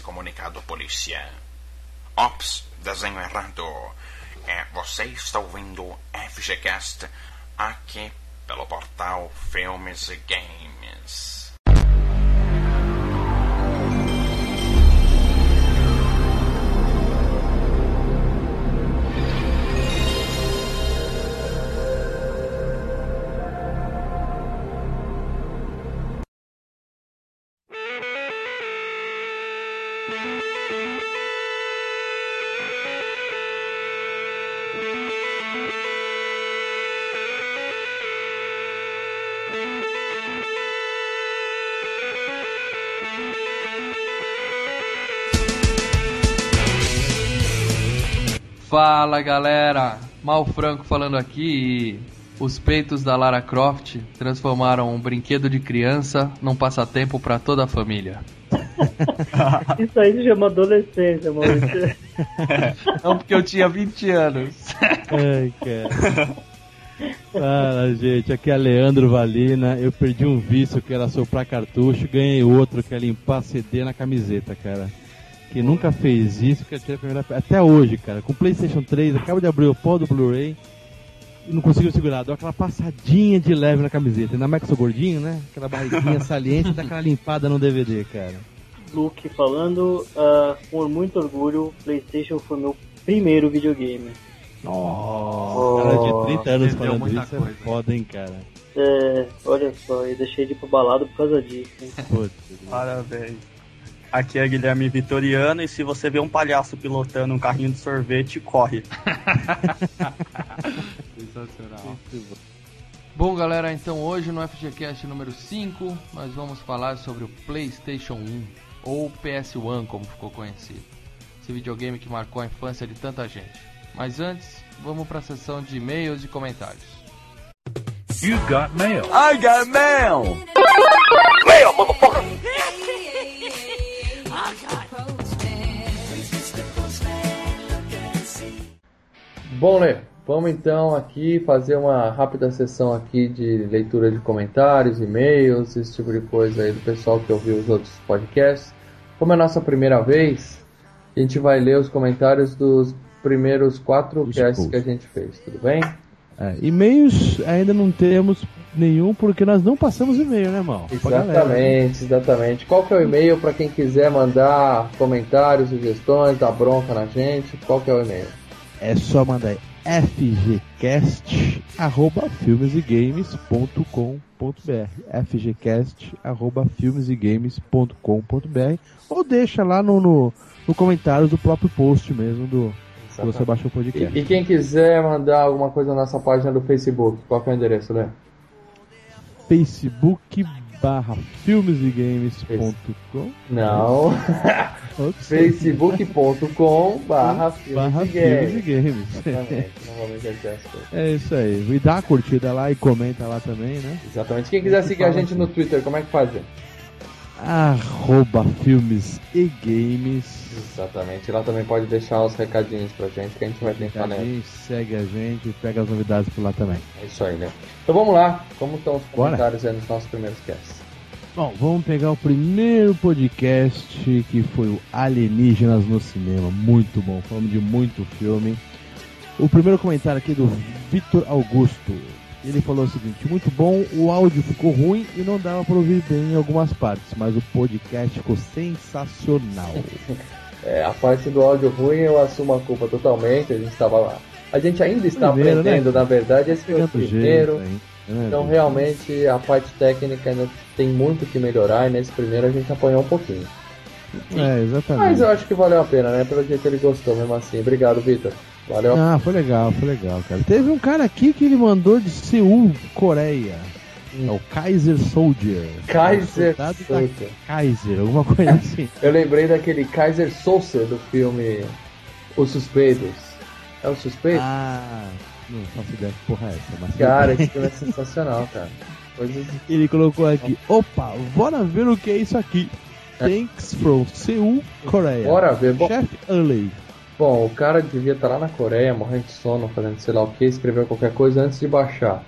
comunicado polícia. Ops, desenho errado. É, você está ouvindo FGCast aqui pelo portal Filmes e Games. Fala galera, Mal Franco falando aqui e os peitos da Lara Croft transformaram um brinquedo de criança num passatempo para toda a família. Isso aí se chama adolescência, Maurício. Não porque eu tinha 20 anos. Ai, cara. Fala, gente. Aqui é Leandro Valina. Eu perdi um vício que era soprar cartucho, ganhei outro que é limpar CD na camiseta, cara. Que nunca fez isso, que atira a primeira Até hoje, cara. Com o PlayStation 3, acaba de abrir o pó do Blu-ray e não conseguiu segurar. Deu aquela passadinha de leve na camiseta. Ainda mais que sou gordinho, né? Aquela barriguinha saliente, dá aquela limpada no DVD, cara. Luke falando, uh, com muito orgulho, PlayStation foi meu primeiro videogame. Nossa, cara de 30 anos falando isso coisa. é foda, hein, cara. É, olha só, e deixei de ir pro balado por causa disso. hein? Putz, Parabéns. Aqui é Guilherme Vitoriano e se você vê um palhaço pilotando um carrinho de sorvete, corre. Sensacional. Bom, galera, então hoje no FGCast número 5 nós vamos falar sobre o PlayStation 1 ou PS1, como ficou conhecido. Esse videogame que marcou a infância de tanta gente. Mas antes, vamos para a sessão de e-mails e comentários. You got mail. I got mail. Bom, Lê, vamos então aqui fazer uma rápida sessão aqui de leitura de comentários, e-mails, esse tipo de coisa aí do pessoal que ouviu os outros podcasts. Como é a nossa primeira vez, a gente vai ler os comentários dos primeiros quatro casts que a gente fez, tudo bem? É, e-mails ainda não temos nenhum porque nós não passamos e-mail, né, mal? Né? Exatamente, exatamente. Qual que é o e-mail para quem quiser mandar comentários, sugestões, dar bronca na gente? Qual que é o e-mail? É só mandar fgcast@filmesegames.com.br fgcast@filmesegames.com.br ou deixa lá no, no, no comentário do próprio post mesmo do que você baixou o podcast. E, e quem quiser mandar alguma coisa na nossa página do Facebook, qual que é o endereço, Lê? Facebook barra filmesegames.com Não. facebook.com barra barra filmes e games. filmes e games. Exatamente, normalmente é coisa. É isso aí. E dá uma curtida lá e comenta lá também, né? Exatamente. Quem quiser seguir a gente assim. no Twitter, como é que faz? Arroba filmes e games. Exatamente. Lá também pode deixar os recadinhos pra gente que a gente vai tentar gente segue a gente, pega as novidades por lá também. É isso aí, né? Então vamos lá. Como estão os Bora. comentários aí nos nossos primeiros casts? Bom, vamos pegar o primeiro podcast que foi o Alienígenas no Cinema. Muito bom, falamos de muito filme. O primeiro comentário aqui do Vitor Augusto. Ele falou o seguinte: muito bom, o áudio ficou ruim e não dava para ouvir bem em algumas partes, mas o podcast ficou sensacional. É, a parte do áudio ruim eu assumo a culpa totalmente. A gente estava lá. A gente ainda está Primeiro, aprendendo, né? na verdade. Esse foi o Pegando primeiro. jeito, né, Então realmente a parte técnica ainda tem muito que melhorar e nesse primeiro a gente apanhou um pouquinho. É, exatamente. Mas eu acho que valeu a pena, né? Pelo jeito ele gostou mesmo assim. Obrigado, Vitor. Valeu. Ah, foi legal, foi legal, cara. Teve um cara aqui que ele mandou de Seul, Coreia. É o Kaiser Soldier. Kaiser Soldier. Kaiser, alguma coisa assim. Eu lembrei daquele Kaiser Souza do filme Os Suspeitos. É o Suspeito? Ah, não faço ideia que porra é essa, mas. Cara, esse filme é sensacional, cara. Ele colocou aqui: opa, bora ver o que é isso aqui. Thanks from Seul, Coreia. Bora ver. Bom, Chef Unley. Bom, o cara devia estar lá na Coreia, morrendo de sono, fazendo sei lá o que, escreveu qualquer coisa antes de baixar.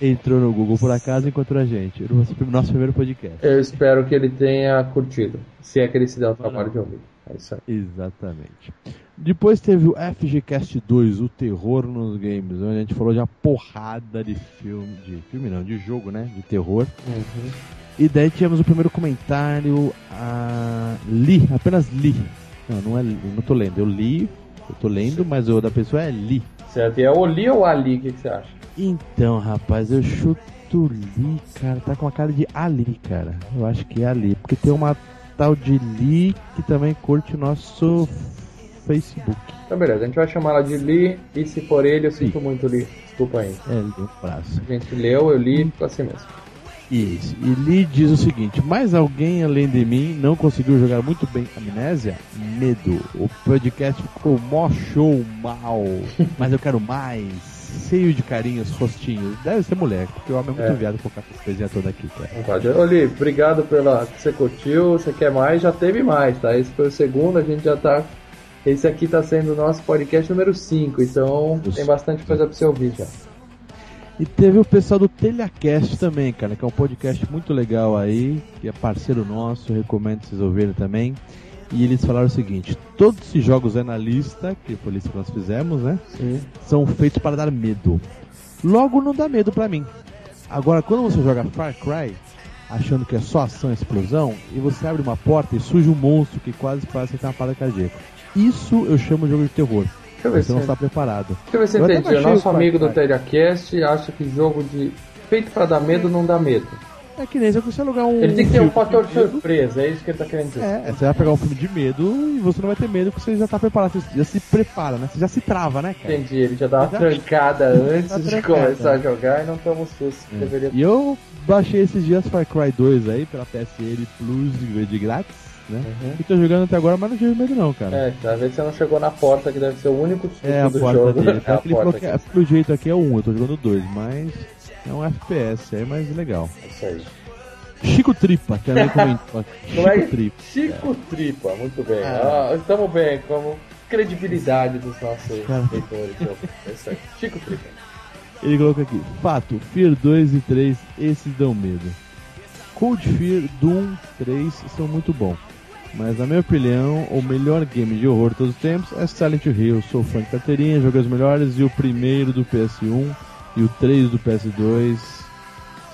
entrou no Google por acaso e encontrou a gente. No nosso, nosso primeiro podcast. Eu espero que ele tenha curtido. Se é que ele se der o trabalho de ouvir. É isso aí. Exatamente. Depois teve o FGCast 2, o terror nos games, onde a gente falou de uma porrada de filme, de filme não, de jogo, né? De terror. Uhum. E daí tivemos o primeiro comentário, a li, apenas li. Não, não é li, eu não tô lendo, eu li, eu tô lendo, mas o da pessoa é li. Certo. E é Oli ou Ali? O que, que você acha? Então, rapaz, eu chuto li, cara, tá com a cara de Ali, cara. Eu acho que é Ali, porque tem uma tal de Li que também curte o nosso Facebook. Então, beleza. A gente vai chamar ela de Li. E se for ele, eu sinto muito, Li. Desculpa aí. É, Li, um abraço. A gente leu, eu li, ficou assim mesmo. Isso. E Lee diz o seguinte: mais alguém além de mim não conseguiu jogar muito bem Amnésia? Medo. O podcast ficou mó show mal, mas eu quero mais. Cheio de carinhos, rostinhos. Deve ser mulher, porque o homem é muito É. viado com essa coisinha toda aqui, cara. Li, obrigado pela que você curtiu. Você quer mais? Já teve mais, tá? Esse foi o segundo, a gente já tá. Esse aqui tá sendo o nosso podcast número 5, então Isso. tem bastante coisa pra você ouvir já. E teve o pessoal do Telhacast também, cara, que é um podcast muito legal aí, que é parceiro nosso, recomendo vocês ouvirem também. E eles falaram o seguinte: todos esses jogos é na lista, que foi a lista que nós fizemos, né? Sim. São feitos para dar medo. Logo não dá medo pra mim. Agora, quando você joga Far Cry, achando que é só ação e explosão, e você abre uma porta e surge um monstro que quase faz você ter uma parada cardíaca. Isso eu chamo de jogo de terror. Deixa eu ver Você não está preparado. Deixa eu ver se eu entendi. O nosso amigo do. Telecast acha que jogo de feito pra dar medo não dá medo. É que nem se você alugar um. Ele tem que ter um fator de surpresa, é isso que ele tá querendo dizer. É, você vai pegar um filme de medo e você não vai ter medo porque você já tá preparado, você já se prepara, né? Você já se trava, né, cara? Entendi, ele já dá uma Já- trancada antes Tá de trancada. começar a jogar e não toma o susto deveria E eu baixei esses dias Far Cry 2 aí pela PSN Plus de grátis, né? Uhum. E tô jogando até agora, mas não tive medo não, cara. É, ver se você não chegou na porta, que deve ser o único susto É a do porta jogo. dele. É a Tá? Ele porta que, aqui. pelo jeito aqui é um, eu tô jogando dois, mas é um FPS aí, mas legal. É Isso aí. Chico Tripa também comentou. aqui. Como é Chico que- Tripa. Chico Tripa, muito bem. Ah. Ah, estamos bem, como credibilidade dos nossos Cara. leitores. É isso aí. Chico Tripa. Ele colocou aqui, fato, Fear 2 e 3, esses dão medo. Cold Fear, Doom 3 são muito bons. Mas na minha opinião, o melhor game de horror de todos os tempos é Silent Hill. Sou fã de carteirinha, joguei os melhores e o primeiro do PS1 e o 3 do PS2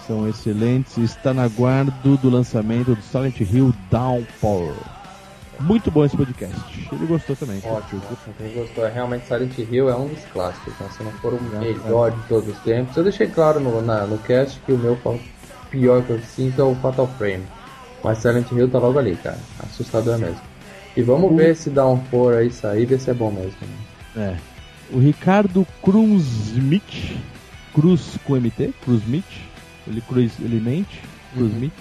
são excelentes. Está na guarda do lançamento do Silent Hill Downpour. Muito bom esse podcast. Ele gostou também. Ótimo. Quem gostou, é realmente Silent Hill é um dos clássicos, né? se não for o melhor de todos os tempos. Eu deixei claro no, na- no cast que o meu pior que eu sinto é o Fatal Frame. Mas Silent Hill tá logo ali, cara. Assustador mesmo. E vamos ver se dá um for aí sair, ver se é bom mesmo. né? É. O Ricardo Cruzmith, Cruz com MT, Cruzmith, ele cruz, ele mente, Cruzmith.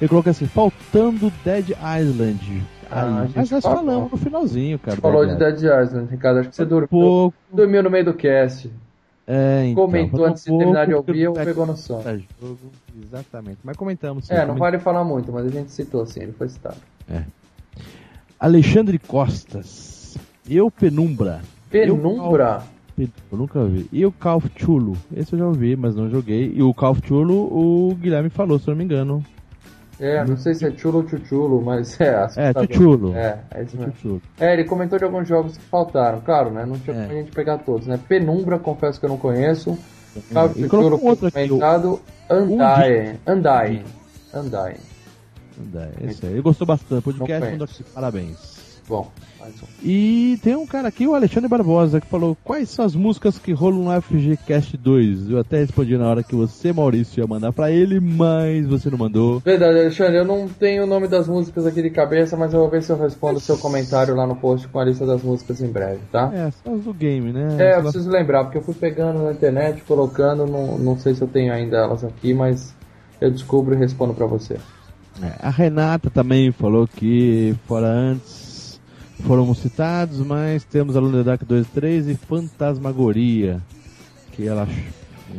Ele coloca assim, faltando Dead Island. Ah, Aí, mas nós falou. falamos no finalzinho, cara. Falou de Dead Dead Island, Ricardo. Acho que você dormiu, Pouco. dormiu no meio do cast. É, então, Comentou antes de terminar de ouvir ou pegou no som. jogo, Exatamente. Mas comentamos. sim, É, não vale falar muito, mas a gente citou assim, ele foi citado. Alexandre Costas. Eu Penumbra. Penumbra? Eu, eu nunca vi. E o Call of Chulo. Esse eu já ouvi, mas não joguei. E o Call of Chulo, o Guilherme falou, se eu não me engano. É, não sei se é chulo ou chuchulo, mas é É, assustador. Chuchulo. É, é isso mesmo. Chuchulo. É, ele comentou de alguns jogos que faltaram, claro, né? Não tinha É. como a gente pegar todos, né? Penumbra, confesso que eu não conheço. Call E of colocou Duty um outro aqui, o- comentado. Undying. Undying. Undying. É, esse aí. Ele gostou bastante. Podcast, parabéns. Bom, mais um. E tem um cara aqui, o Alexandre Barbosa, que falou quais são as músicas que rolam no FGCast 2. Eu até respondi na hora que você, Maurício, ia mandar pra ele, mas você não mandou. Verdade, Alexandre, eu não tenho o nome das músicas aqui de cabeça, mas eu vou ver se eu respondo o seu comentário lá no post com a lista das músicas em breve, tá? É, são as do game, né? É, eu preciso lembrar, porque eu fui pegando na internet, colocando, não, não sei se eu tenho ainda elas aqui, mas eu descubro e respondo pra você. É, a Renata também falou que fora antes foram citados, mas temos Aluno da Dark 2 3 e Fantasmagoria. Que ela,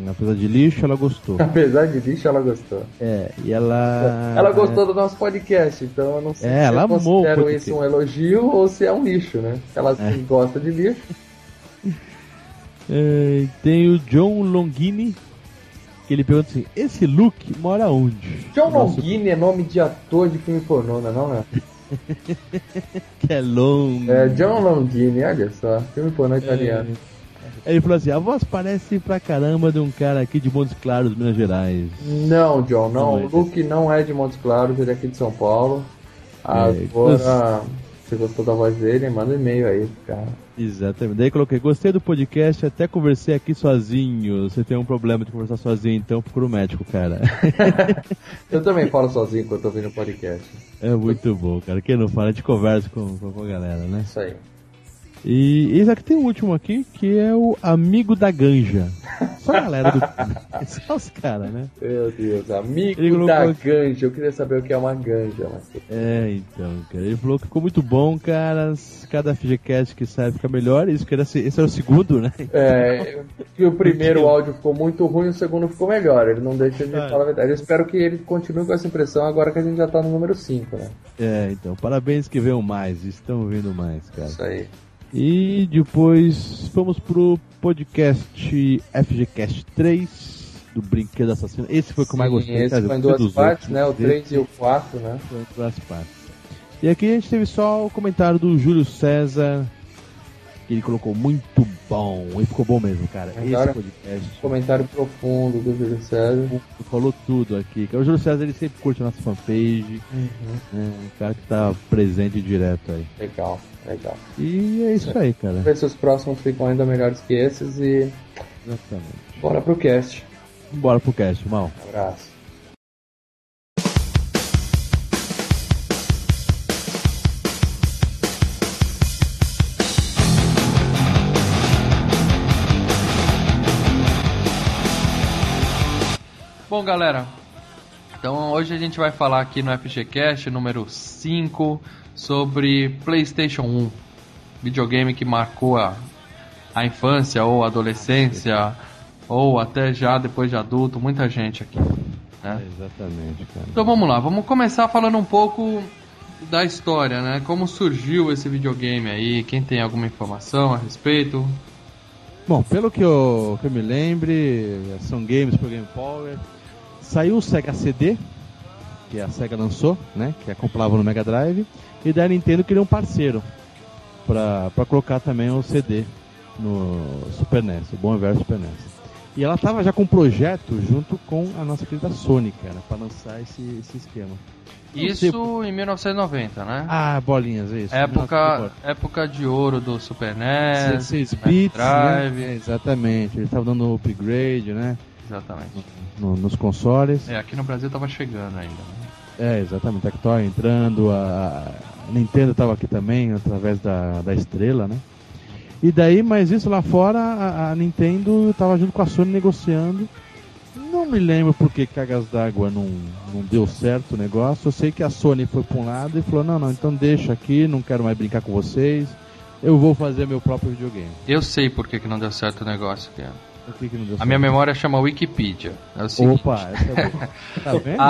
apesar de lixo, ela gostou. Apesar de lixo, ela gostou. É, e ela. Ela gostou do nosso podcast, então eu não sei É, se eu considero isso um elogio ou se é um lixo, né? Ela É. gosta de lixo. É, tem o John Longini, que ele pergunta assim: esse Luke mora onde? John Nosso- Longini é nome de ator de filme pornô, não é não, né? Que é longo. É John Longini, olha só, filme pornô italiano. Aí ele falou assim: a voz parece pra caramba de um cara aqui de Montes Claros, Minas Gerais. Não, John, não. Não é O Luke não é de Montes Claros, ele é aqui de São Paulo. Agora, você gostou da voz dele, manda um e-mail aí, cara. Exatamente. Daí coloquei: gostei do podcast, até conversei aqui sozinho. Você tem um problema de conversar sozinho, então procura o médico, cara. Eu também falo sozinho quando tô ouvindo o podcast. é muito bom, cara. Quem não fala, a gente conversa com com a galera, né? Isso aí. E esse aqui tem o último aqui, que é o Amigo da Ganja. Só a galera do. Só os caras, né? Meu Deus, amigo da aqui- ganja. Eu queria saber o que é uma ganja, mas... É, então, cara. Ele falou que ficou muito bom, cara. Cada FGCast que sai fica melhor. Isso que era, se- esse era o segundo, né? É, que o primeiro áudio ficou muito ruim, o segundo ficou melhor. Ele não deixa de Ah. falar a verdade. Eu espero que ele continue com essa impressão agora que a gente já tá no número 5, né? É, então. Parabéns que venham mais. Estão vindo mais, cara. Isso aí. E depois vamos pro podcast FGCast 3 do Brinquedo Assassino. Esse foi o que eu mais gostei. Esse cara. foi em duas partes, outros. né? O Esse 3 e o 4, né? foi em duas partes. E aqui a gente teve só o comentário do Júlio César. Que ele colocou muito bom. E ficou bom mesmo, cara. Agora- Esse podcast. Comentário profundo do Júlio César. falou tudo aqui. O Júlio César ele sempre curte a nossa fanpage, Uhum. né? Um cara que tá presente direto aí. Legal, legal. E é isso aí, cara. Ver se os próximos ficam ainda melhores que esses e Exatamente. bora pro cast. Bora pro cast, mal. Abraço. Bom, galera, então hoje a gente vai falar aqui no FGCast número 5 sobre PlayStation 1, videogame que marcou a, a infância ou adolescência ou até já depois de adulto, muita gente aqui. Né? Exatamente, cara. Então vamos lá, vamos começar falando um pouco da história, né? Como surgiu esse videogame aí, quem tem alguma informação a respeito? Bom, pelo que eu, que eu me lembre, são games pro Game Power. Saiu o Sega CD, que a Sega lançou, né? Que acoplava no Mega Drive. E da Nintendo queria um parceiro pra colocar também o CD no Super NES, o bom velho Super NES. E ela tava já com um projeto junto com a nossa querida Sony, cara, pra lançar esse, esse esquema. Isso em 1990, né? Ah, bolinhas, é isso. época, época de ouro do Super NES, 16 Mega bits, Drive. né? É, exatamente. Eles estavam dando upgrade, né? Exatamente. no- nos consoles. É, aqui no Brasil tava chegando ainda. né? É, exatamente. A Tectoy entrando, a, Nintendo estava aqui também, através da, da estrela, né? E daí, mas isso lá fora, a, a Nintendo estava junto com a Sony negociando. Não me lembro por que Cagas d'Água não, não deu certo o negócio. Eu sei que a Sony foi para um lado e falou: não, não, então deixa aqui, não quero mais brincar com vocês. Eu vou fazer meu próprio videogame. Eu sei por que, não deu certo o negócio, cara. Que que A minha memória chama Wikipedia. É o seguinte, Opa, essa é boa. Tá vendo?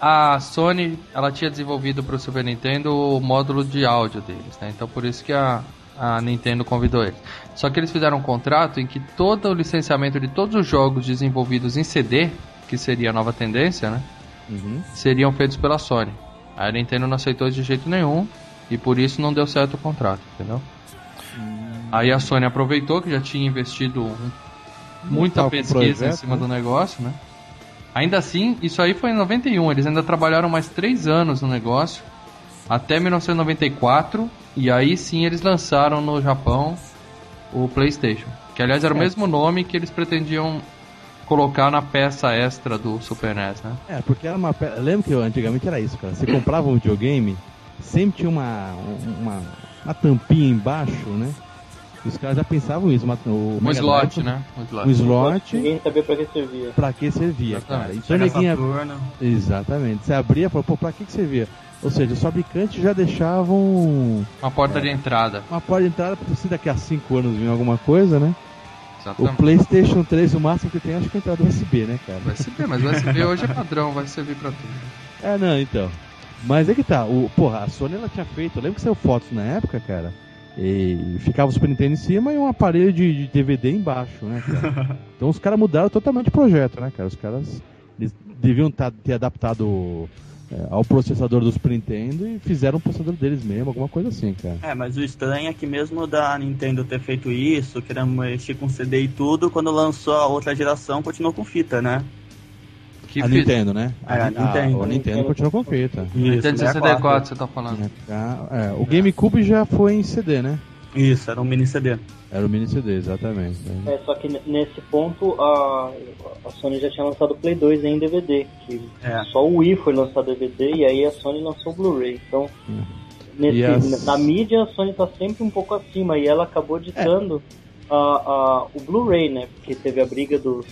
a, a Sony ela tinha desenvolvido para o Super Nintendo o módulo de áudio deles, né? Então por isso que a, a Nintendo convidou eles. Só que eles fizeram um contrato em que todo o licenciamento de todos os jogos desenvolvidos em CD, que seria a nova tendência, né? Uhum. seriam feitos pela Sony. A Nintendo não aceitou de jeito nenhum e por isso não deu certo o contrato, entendeu? Aí a Sony aproveitou que já tinha investido um- muita pesquisa em cima né? do negócio, né? Ainda assim, isso aí foi em 91, eles ainda trabalharam mais 3 anos no negócio, até 1994, e aí sim eles lançaram no Japão o PlayStation. Que aliás era o É. mesmo nome que eles pretendiam colocar na peça extra do Super NES, né? É, porque era uma. pe- Lembra que antigamente era isso, cara. Você comprava um videogame, sempre tinha uma, uma, uma tampinha embaixo, né? Os caras já pensavam isso. Uma, o Um Mega slot, Drive, né? Um slot. Um slot Ninguém sabia pra que servia. pra que servia, Exatamente. cara. Então ninguém. Saturno. Exatamente. Você abria e falou, pô, pra que, que servia? Ou seja, os fabricantes já deixavam Uma porta de entrada. uma porta de entrada pra se daqui a 5 anos vir alguma coisa, né? O Exatamente. PlayStation 3, o máximo que tem, acho que é a entrada USB, né, cara? USB, mas o USB hoje é padrão, vai servir pra tudo. É, não, então. Mas é que tá, o, porra, a Sony ela tinha feito, eu lembro que saiu fotos na época, cara, E ficava o Super Nintendo em cima e um aparelho de, de DVD embaixo, né, cara? Então os caras mudaram totalmente o projeto, né, cara? Os caras eles deviam tá, ter adaptado é, ao processador do Super Nintendo e fizeram o processador deles mesmo, alguma coisa assim, cara. É, mas o estranho é que mesmo da Nintendo ter feito isso, querendo mexer com CD e tudo, quando lançou a outra geração, continuou com fita, né? Que a? Nintendo, né? É, a Nintendo. o Nintendo continuou com fita. Nintendo 64. 64, você tá falando. É, o GameCube já foi em CD, né? Isso, era um mini CD. Era o mini CD, exatamente. É, só que nesse ponto a, a Sony já tinha lançado o Play 2 em DVD, que É. só o Wii foi lançado DVD e aí a Sony lançou o Blu-ray. Então, nesse, E as- na mídia a Sony tá sempre um pouco acima e ela acabou ditando a, a, o Blu-ray, né? Porque teve a briga dos,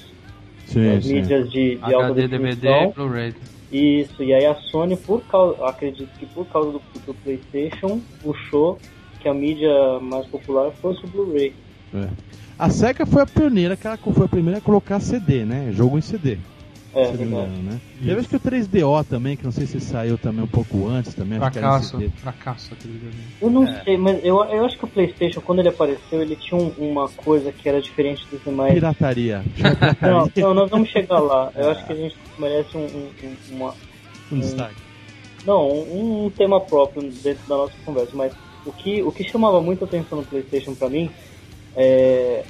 Sim, mídias de, de alta HD, DVD, definição. Blu-ray. Isso, e aí a Sony, por causa, acredito que por causa do, do PlayStation, puxou que a mídia mais popular fosse o Blu-ray. É. A SEGA foi a pioneira, que ela foi a primeira a colocar CD, né? Jogo em CD. É, se não me engano, né? Teve acho que o 3DO também, que não sei se saiu também um pouco antes também. Fracasso, fracasso aquele videogame. Eu não sei, mas eu, eu acho que o PlayStation, quando ele apareceu, ele tinha um- uma coisa que era diferente dos demais. Pirataria. Não, não, nós vamos chegar lá. Eu acho que a gente merece um, um- um- uma, Um destaque. não, um, um tema próprio dentro da nossa conversa. Mas o que, o que chamava muita atenção no PlayStation pra mim é.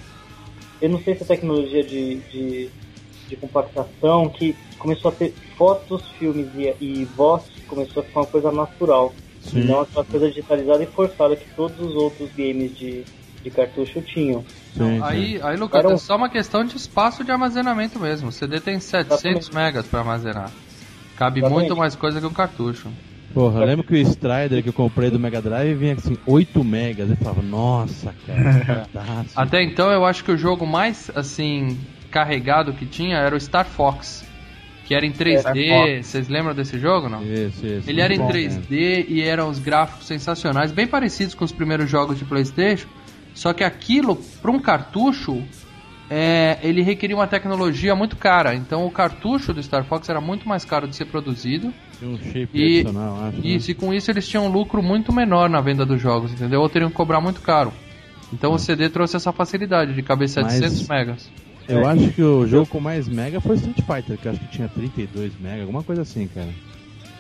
Eu não sei se a tecnologia de, de, de compactação que começou a ter fotos, filmes e, e voz começou a ficar uma coisa natural. Sim. Não aquela coisa digitalizada e forçada que todos os outros games de, de cartucho tinham. Sim, sim. Aí, aí Lucas, Era um- é só uma questão de espaço de armazenamento mesmo. O CD tem 700 Exatamente. megas pra armazenar. Cabe Exatamente. muito mais coisa que um cartucho. Porra, eu lembro que o Strider que eu comprei do Mega Drive vinha assim, 8 megas. Eu falava, nossa, cara, fantástico. Até então eu acho que o jogo mais assim carregado que tinha era o Star Fox, que era em 3D. Vocês lembram desse jogo, não? Isso, isso. Ele era em Muito bom, 3D e eram os gráficos sensacionais, bem parecidos com os primeiros jogos de PlayStation. Só que aquilo, para um cartucho, é, ele requeria uma tecnologia muito cara. Então o cartucho do Star Fox era muito mais caro de ser produzido. Tinha um chip E, adicional, acho. né? isso, e com isso eles tinham um lucro muito menor na venda dos jogos, entendeu? Ou teriam que cobrar muito caro. Então o CD trouxe essa facilidade de caber 700 Mas- megas. Eu acho que o jogo com mais mega foi Street Fighter, que eu acho que tinha 32 mega, alguma coisa assim, cara.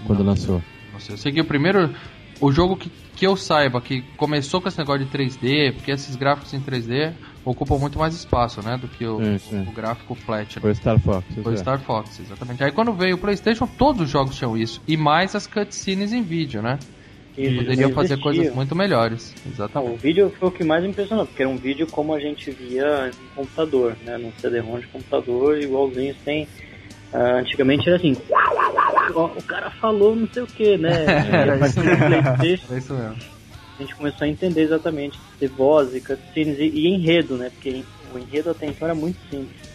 Quando lançou. Não sei, eu sei que o primeiro. O jogo que, que eu saiba que começou com esse negócio de 3D, porque esses gráficos em 3D ocupam muito mais espaço, né? Do que o, o gráfico flat. né? Foi Star Fox. Foi é. Star Fox, exatamente. Aí quando veio o PlayStation, todos os jogos tinham isso. E mais as cutscenes em vídeo, né? Isso, Poderiam não fazer coisas muito melhores. Não, Exatamente. o vídeo foi o que mais impressionou, porque era um vídeo como a gente via em computador, né? Num CD-ROM de computador, igualzinho tem. ah, antigamente era assim, o cara falou não sei o que, né? E a partir do PlayStation É isso mesmo. a gente começou a entender exatamente ter voz e cutscenes e, e enredo, né? Porque o enredo até então era muito simples.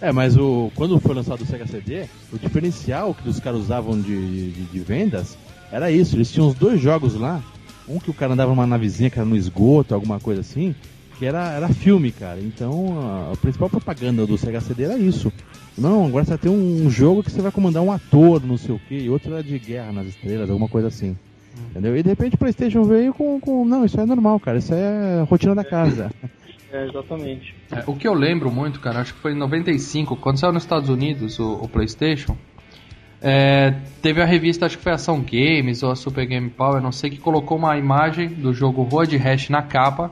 É, mas o, quando foi lançado o Sega CD, o diferencial que os caras usavam de, de, de vendas era isso. Eles tinham os dois jogos lá. Um que o cara andava numa navezinha que era no esgoto, alguma coisa assim, que era, era filme, cara. Então a, a principal propaganda do Sega CD era isso. Não, agora você vai ter um, jogo que você vai comandar um ator, não sei o que, e outro era de guerra nas estrelas, alguma coisa assim. Entendeu? E de repente o Playstation veio com, com. Não, isso é normal, cara. Isso é a rotina da casa. É, exatamente. É, o que eu lembro muito, cara, acho que foi em 95, quando saiu nos Estados Unidos o, o PlayStation. É, teve a revista, acho que foi Ação Games ou a Super Game Power, não sei, que colocou uma imagem do jogo Road Rash na capa,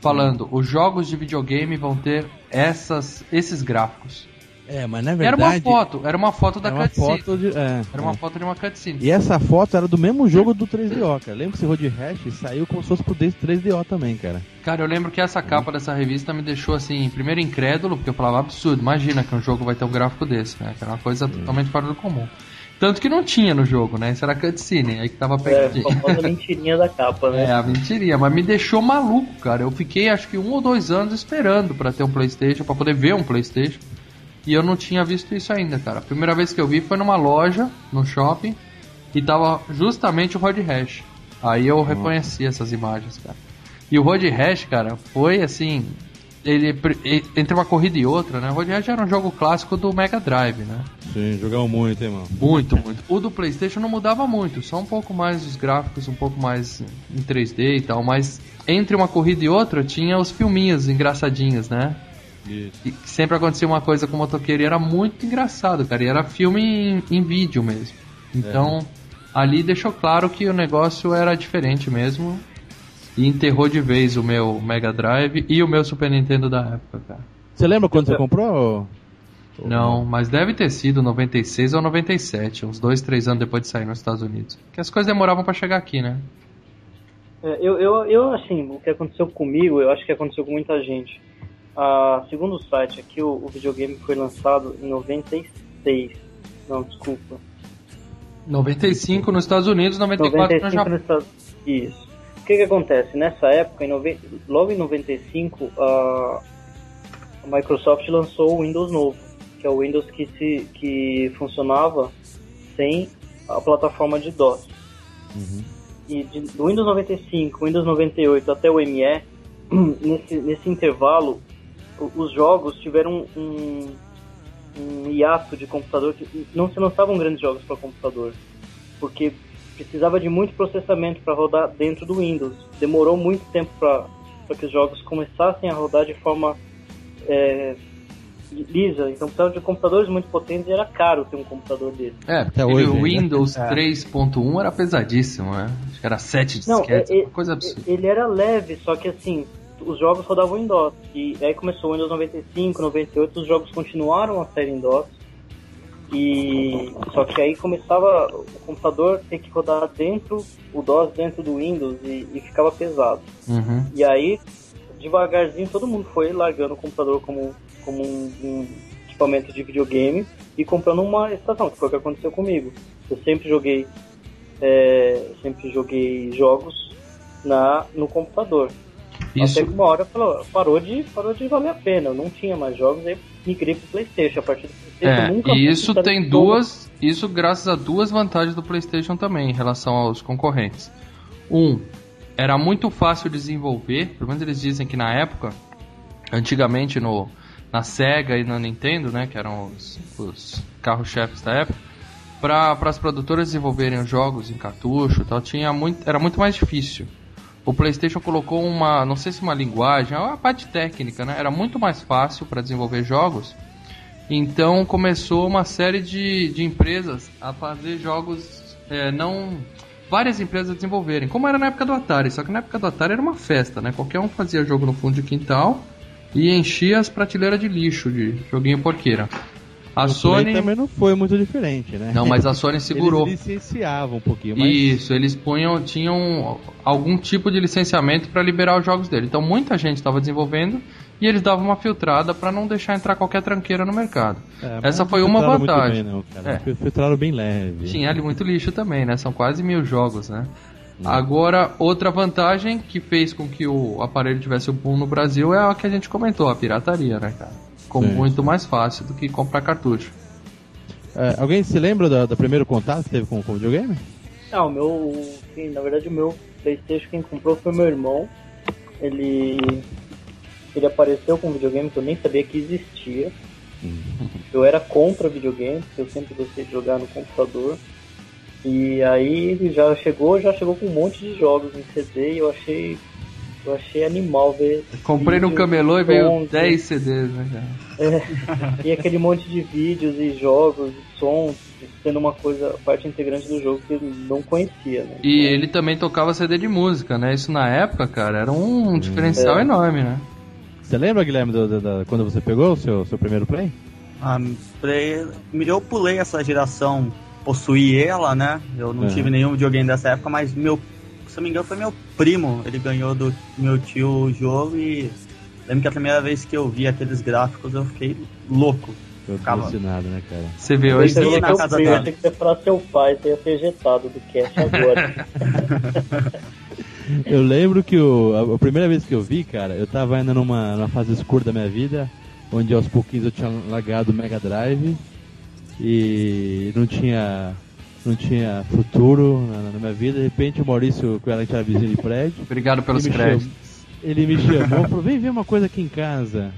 falando: os jogos de videogame vão ter essas, esses gráficos. É, mas na era uma foto, era uma foto da Era uma cutscene. foto de. É, Era uma é. foto de uma cutscene. E essa foto era do mesmo jogo do 3DO, cara. Lembra que esse Road Rash saiu como se fosse pro 3DO também, cara. Cara, eu lembro que essa capa dessa revista me deixou assim, primeiro incrédulo, porque eu falava absurdo, imagina que um jogo vai ter um gráfico desse, né? Que era uma coisa totalmente fora do comum. Tanto que não tinha no jogo, né? Isso era cutscene, aí que tava É, a famosa mentirinha da capa, né? É, a mentirinha, mas me deixou maluco, cara. Eu fiquei acho que um ou dois anos esperando pra ter um Playstation, pra poder ver um Playstation. E eu não tinha visto isso ainda, cara. A primeira vez que eu vi foi numa loja, no shopping, e tava justamente o Road Rash. Aí eu reconheci essas imagens, cara. E o Road Rash, cara, foi assim. ele, entre uma corrida e outra, né? Road Rash era um jogo clássico do Mega Drive, né? Sim, jogamos muito, hein, mano. Muito, muito. O do PlayStation não mudava muito, só um pouco mais os gráficos, um pouco mais em 3D e tal, mas entre uma corrida e outra tinha os filminhos engraçadinhos, né? Isso. E sempre acontecia uma coisa com o motoqueiro e era muito engraçado, cara. E era filme em, em vídeo mesmo. Então, ali deixou claro que o negócio era diferente mesmo. E enterrou de vez o meu Mega Drive e o meu Super Nintendo da época, cara. Você lembra quando você comprou? ou- Não, mas deve ter sido 96 ou 97, uns dois, três anos depois de sair nos Estados Unidos. Porque as coisas demoravam pra chegar aqui, né? É, eu, eu, eu, assim, o que aconteceu comigo, eu acho que aconteceu com muita gente. Ah, segundo o site aqui, o, o videogame foi lançado em 96. Não, desculpa. 95 nos Estados Unidos, 94 no 95 Japão. Estados Isso. O que que acontece? Nessa época, em noven... logo em 95, a... a Microsoft lançou o Windows novo, que é o Windows que, se... que funcionava sem a plataforma de DOS. E de... do Windows 95, Windows 98 até o ME, nesse, nesse intervalo, os jogos tiveram um, um hiato de computador que não se lançavam grandes jogos para computador porque precisava de muito processamento para rodar dentro do Windows. Demorou muito tempo para que os jogos começassem a rodar de forma é, lisa. Então precisava de computadores muito potentes e era caro ter um computador desse. É, Até porque hoje o. Windows É. 3.1 era pesadíssimo, né? Acho que era 7 Não, disquetes, é- uma coisa absurda. Ele era leve, só que assim, os jogos rodavam em DOS. E aí começou o Windows 95, 98, os jogos continuaram a sair em DOS. E só que aí começava o computador ter que rodar dentro o DOS dentro do Windows e, e ficava pesado. Uhum. E aí, devagarzinho, todo mundo foi largando o computador como, como um, um equipamento de videogame e comprando uma estação, que foi o que aconteceu comigo. Eu sempre joguei, é, sempre joguei jogos na, no computador. Isso, Até que uma hora falou, parou, de, parou de valer a pena. Eu não tinha mais jogos, aí migrei pro Playstation. A partir do Playstation, é, nunca e isso tem duas, isso graças a duas vantagens do PlayStation também em relação aos concorrentes. Um, era muito fácil desenvolver, pelo menos eles dizem que na época, antigamente no na Sega e na Nintendo, né, que eram os, os carros-chefes da época, para as produtoras desenvolverem os jogos em cartucho, e tal, tinha muito, era muito mais difícil. O PlayStation colocou uma, não sei se uma linguagem, uma parte técnica, né? Era muito mais fácil para desenvolver jogos. Então começou uma série de, de empresas a fazer jogos é, não várias empresas a desenvolverem, como era na época do Atari, só que na época do Atari era uma festa, né? Qualquer um fazia jogo no fundo de quintal e enchia as prateleiras de lixo de joguinho porqueira. A O Play Sony também não foi muito diferente, né? não, mas a Sony segurou. Eles licenciavam um pouquinho, mas Isso, eles punham, tinham algum tipo de licenciamento para liberar os jogos dele. Então muita gente estava desenvolvendo e eles davam uma filtrada para não deixar entrar qualquer tranqueira no mercado. É, Essa foi uma vantagem. Bem, não. É. Filtraram bem leve. Tinha ali muito lixo também, né? São quase mil jogos, né? Agora, outra vantagem que fez com que o aparelho tivesse o boom no Brasil é a que a gente comentou, a pirataria, né, cara? Ficou Sim, muito mais fácil do que comprar cartucho. É, alguém se lembra do, do primeiro contato que teve com, com o videogame? Ah, o meu. Sim, na verdade, o meu PlayStation quem comprou foi meu irmão. Ele. Ele apareceu com um videogame que eu nem sabia que existia. Eu era contra videogame, porque eu sempre gostei de jogar no computador. E aí ele já chegou, já chegou com um monte de jogos em CD e eu achei. Eu achei animal ver. Comprei no camelô e veio sons, 10 CDs, né, cara? E aquele monte de vídeos e jogos e sons, sendo uma coisa, parte integrante do jogo que eu não conhecia, né? E ele também tocava CD de música, né? Isso na época, cara, era um diferencial É. enorme, né? Você lembra, Guilherme, do, do- da- quando você pegou o seu, seu primeiro play? Ah, play- eu pulei essa geração, possuí ela, né? Eu não Uhum. tive nenhum videogame dessa época, mas meu, se eu não me engano, foi meu primo. Ele ganhou do meu tio o jogo e lembro que a primeira vez que eu vi aqueles gráficos eu fiquei louco. Eu Calma. alucinado, né, cara? Você vê Eu hoje. Esse- pensei na que casa eu, eu dele. achei que ia falar seu pai, ser ejetado do cast agora. Eu lembro que o, a, a primeira vez que eu vi, cara, eu tava ainda numa, numa fase escura da minha vida, onde aos pouquinhos eu tinha largado o Mega Drive e não tinha não tinha futuro na, na minha vida. De repente o Maurício, com ela, a gente era vizinho de prédio, Obrigado pelos ele me, créditos. chamou, Ele me chamou e falou: vem ver uma coisa aqui em casa.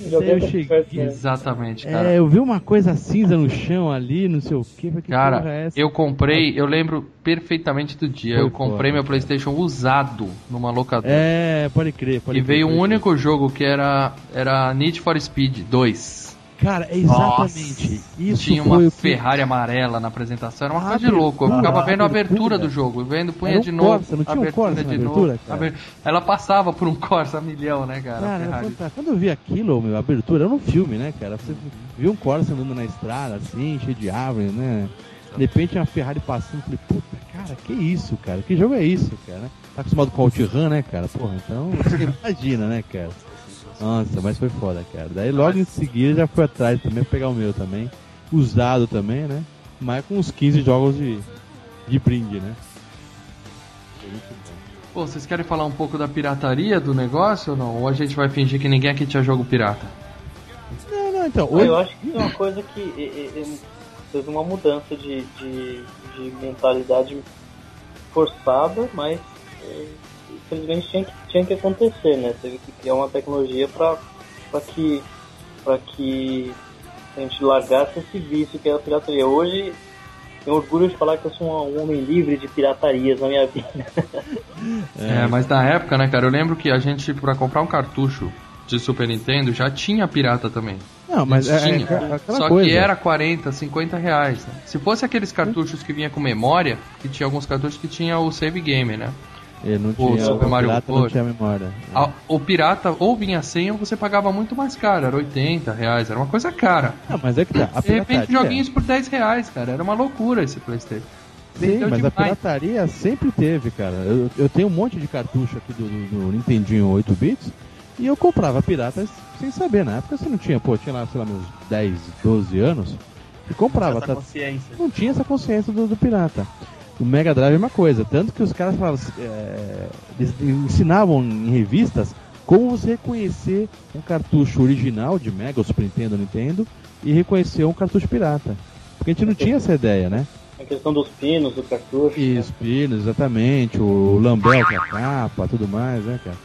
Eu com cheguei- Man. Exatamente, cara. É, eu vi uma coisa cinza no chão ali, não sei o que. Que porra é Cara, essa? eu comprei, eu lembro perfeitamente do dia. Foi eu comprei foda, meu cara. PlayStation usado numa locadora. É, pode crer, pode e crer. veio um crer. único jogo que era era Need for Speed 2. Cara, é exatamente. Isso Tinha uma que- Ferrari amarela na apresentação, era uma coisa de louco. Eu ficava vendo a abertura. do jogo, vendo, punha um de novo. Corsa, não tinha um abertura Corsa de novo, cara? aber- Ela passava por um Corsa a milhão, né, cara? Cara, quando eu vi aquilo, meu, a abertura era um filme, né, cara? Você viu um Corsa andando na estrada, assim, cheio de árvores, né? De repente uma Ferrari passando, falei, puta, cara, que isso, cara? Que jogo é isso, cara? Tá acostumado com o OutRun, né, cara? Porra, então você imagina, né, cara? Nossa, mas foi foda, cara. Daí logo em seguida já fui atrás também pra pegar o meu também. Usado também, né? Mas com uns 15 jogos de, de brinde, né? Foi. Pô, vocês querem falar um pouco da pirataria do negócio ou não? Ou a gente vai fingir que ninguém aqui tinha jogo pirata? Não, não, então. Ah, Hoje... Eu acho que é uma coisa que e- e- e- teve uma mudança de, de, de mentalidade forçada, mas é, infelizmente tinha que, tinha que acontecer, né? Teve que criar uma tecnologia para que, pra que a gente largasse esse vício que é a pirataria. Hoje tenho orgulho de falar que eu sou um, um homem livre de piratarias na minha vida. É, mas na época, né, cara, eu lembro que a gente, pra comprar um cartucho de Super Nintendo, já tinha pirata também. Não, mas é, é, tinha. é Só coisa. que era 40, 50 reais. né? Se fosse aqueles cartuchos que vinha com memória, que tinha alguns cartuchos que tinha o save game, né? Ele não O tinha, Super o Mario pirata não World. tinha memória. A- o pirata ou vinha sem ou você pagava muito mais caro, era 80 reais, era uma coisa cara. Ah, mas é que tá. A De repente, joguinhos por 10 reais, cara. Era uma loucura esse Playstation. Sim, Vendeu mas a demais. pirataria sempre teve, cara. Eu, eu tenho um monte de cartucho aqui do, do, do Nintendinho 8 bits e eu comprava piratas sem saber. Na época você não tinha, pô, tinha lá, sei lá, meus 10, 12 anos e comprava. Essa Tá, consciência. não tinha essa consciência do, do pirata. O Mega Drive é uma coisa, tanto que os caras falavam, é, ensinavam em revistas como você reconhecer um cartucho original de Mega, ou Super Nintendo, Nintendo, e reconhecer um cartucho pirata. Porque a gente não tinha essa ideia, né? A questão dos pinos, do cartucho. E os pinos, exatamente, o Lambel é a capa, tudo mais, né, cara?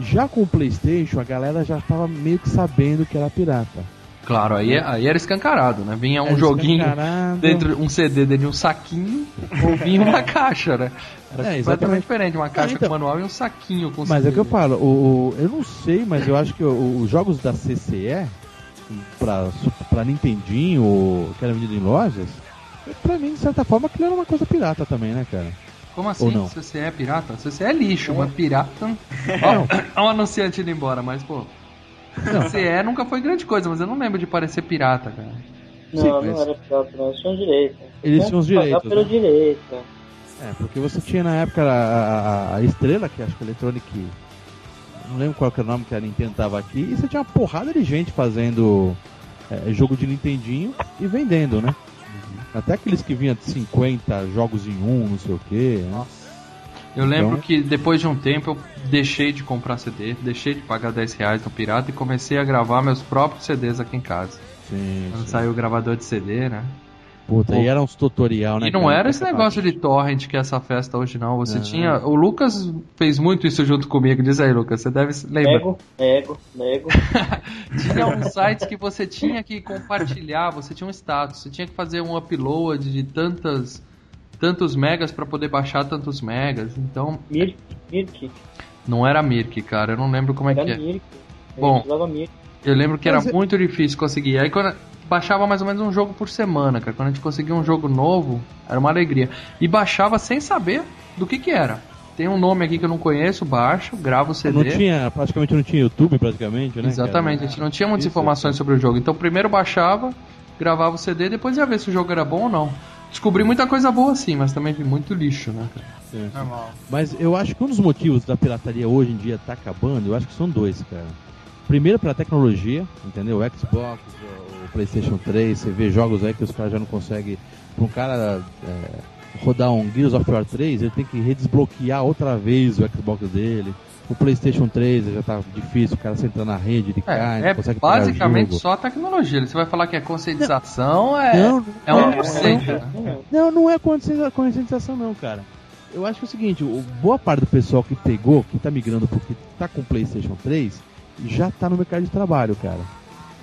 Já com o Playstation, a galera já tava meio que sabendo que era pirata. Claro, aí, aí era escancarado, né? Vinha um Era joguinho dentro, um CD dentro de um saquinho ou vinha uma caixa, né? Era É, completamente exatamente. diferente, uma caixa então. com manual e um saquinho com Mas é CD. que eu falo, o, o- eu não sei, mas eu acho que o- os jogos da CCE, pra, pra Nintendinho, que era vendido em lojas, pra mim, de certa forma, aquilo era uma coisa pirata também, né, cara? Como Ou assim? não? CCE é pirata? CCE é lixo, mas pirata. Ó, o anunciante indo embora, mas pô. Não. CCE nunca foi grande coisa, mas eu não lembro de parecer pirata, cara. Não, Sim, não mas- era pirata, não. Eles tinham direito. Eles tinham os direitos, pelo né? direito. É, porque você tinha na época a, a- a estrela, que acho que a Electronic. Não lembro qual que era o nome que a Nintendo tava aqui, e você tinha uma porrada de gente fazendo é, jogo de Nintendinho e vendendo, né? Até aqueles que vinham de 50 jogos em um, não sei o que. Né? Eu lembro Então- que depois de um tempo eu deixei de comprar CD, deixei de pagar 10 reais no pirata e comecei a gravar meus próprios CDs aqui em casa. Sim, Quando sim. saiu o gravador de CD, né? Puta, e era uns tutorial, né? E não cara? era esse negócio de torrent que é essa festa hoje, não. Você tinha. O Lucas fez muito isso junto comigo. Diz aí, Lucas, você deve lembrar. Nego, nego, nego. Tinha uns sites que você tinha que compartilhar, você tinha um status, você tinha que fazer um upload de tantas tantos megas para poder baixar tantos megas. Então, Mirk, Mirk. não era Mirk, cara, eu não lembro como é Era que é. Mirk. Bom. Mirk. Eu lembro que era é- muito difícil conseguir. Aí quando baixava mais ou menos um jogo por semana, cara. Quando a gente conseguia um jogo novo, era uma alegria. E baixava sem saber do que que era. Tem um nome aqui que eu não conheço, baixo, gravo o CD. Não tinha, praticamente não tinha YouTube, praticamente, né? Exatamente, cara? a gente não tinha muitas Isso, informações sobre o jogo. Então primeiro baixava, gravava o CD, depois ia ver se o jogo era bom ou não. Descobri muita coisa boa sim, mas também vi muito lixo, né, cara? Sim, sim. Normal. Mas eu acho que um dos motivos da pirataria hoje em dia tá acabando, eu acho que são dois, cara. Primeiro pela tecnologia, entendeu? O Xbox, o PlayStation 3, você vê jogos aí que os caras já não conseguem. Pra um cara é, rodar um Gears of War 3, ele tem que redesbloquear outra vez o Xbox dele. O PlayStation 3 já tá difícil, o cara entra na rede, ele cai, É, não é consegue pegar basicamente só a tecnologia. Você vai falar que é conscientização, é, Não, é não, 1%. né? Não, Não, não é conscientiza- conscientização não, cara. eu acho que é o seguinte, o, boa parte do pessoal que pegou, que tá migrando porque tá com o PlayStation 3, já tá no mercado de trabalho, cara.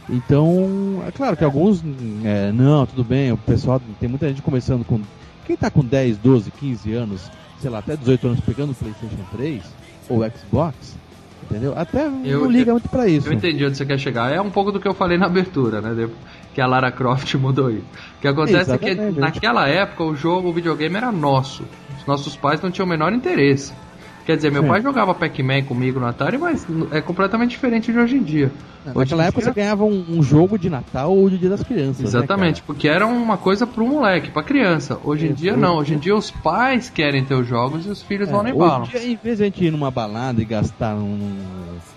Então, é claro que alguns, é, não, tudo bem, o pessoal, tem muita gente começando com. Quem tá com 10, 12, 15 anos, sei lá, até 18 anos pegando o PlayStation 3 ou Xbox, entendeu? Até Eu- não liga muito pra isso. Eu entendi onde você quer chegar. É um pouco do que eu falei na abertura, né? Que a Lara Croft mudou isso. O que acontece é que Exatamente. naquela época o jogo, o videogame era nosso. Os nossos pais não tinham o menor interesse. Quer dizer, meu Sim. pai jogava Pac-Man comigo no Atari, mas é completamente diferente de hoje em dia. Hoje Naquela em época dia- você ganhava um, um jogo de Natal ou de Dia das Crianças. né, Exatamente, cara? porque era uma coisa pro moleque, pra criança. Hoje em Isso. dia não, hoje em dia os pais querem ter os jogos e os filhos vão É, nem hoje balam. em dia, em vez de a gente ir numa balada e gastar um,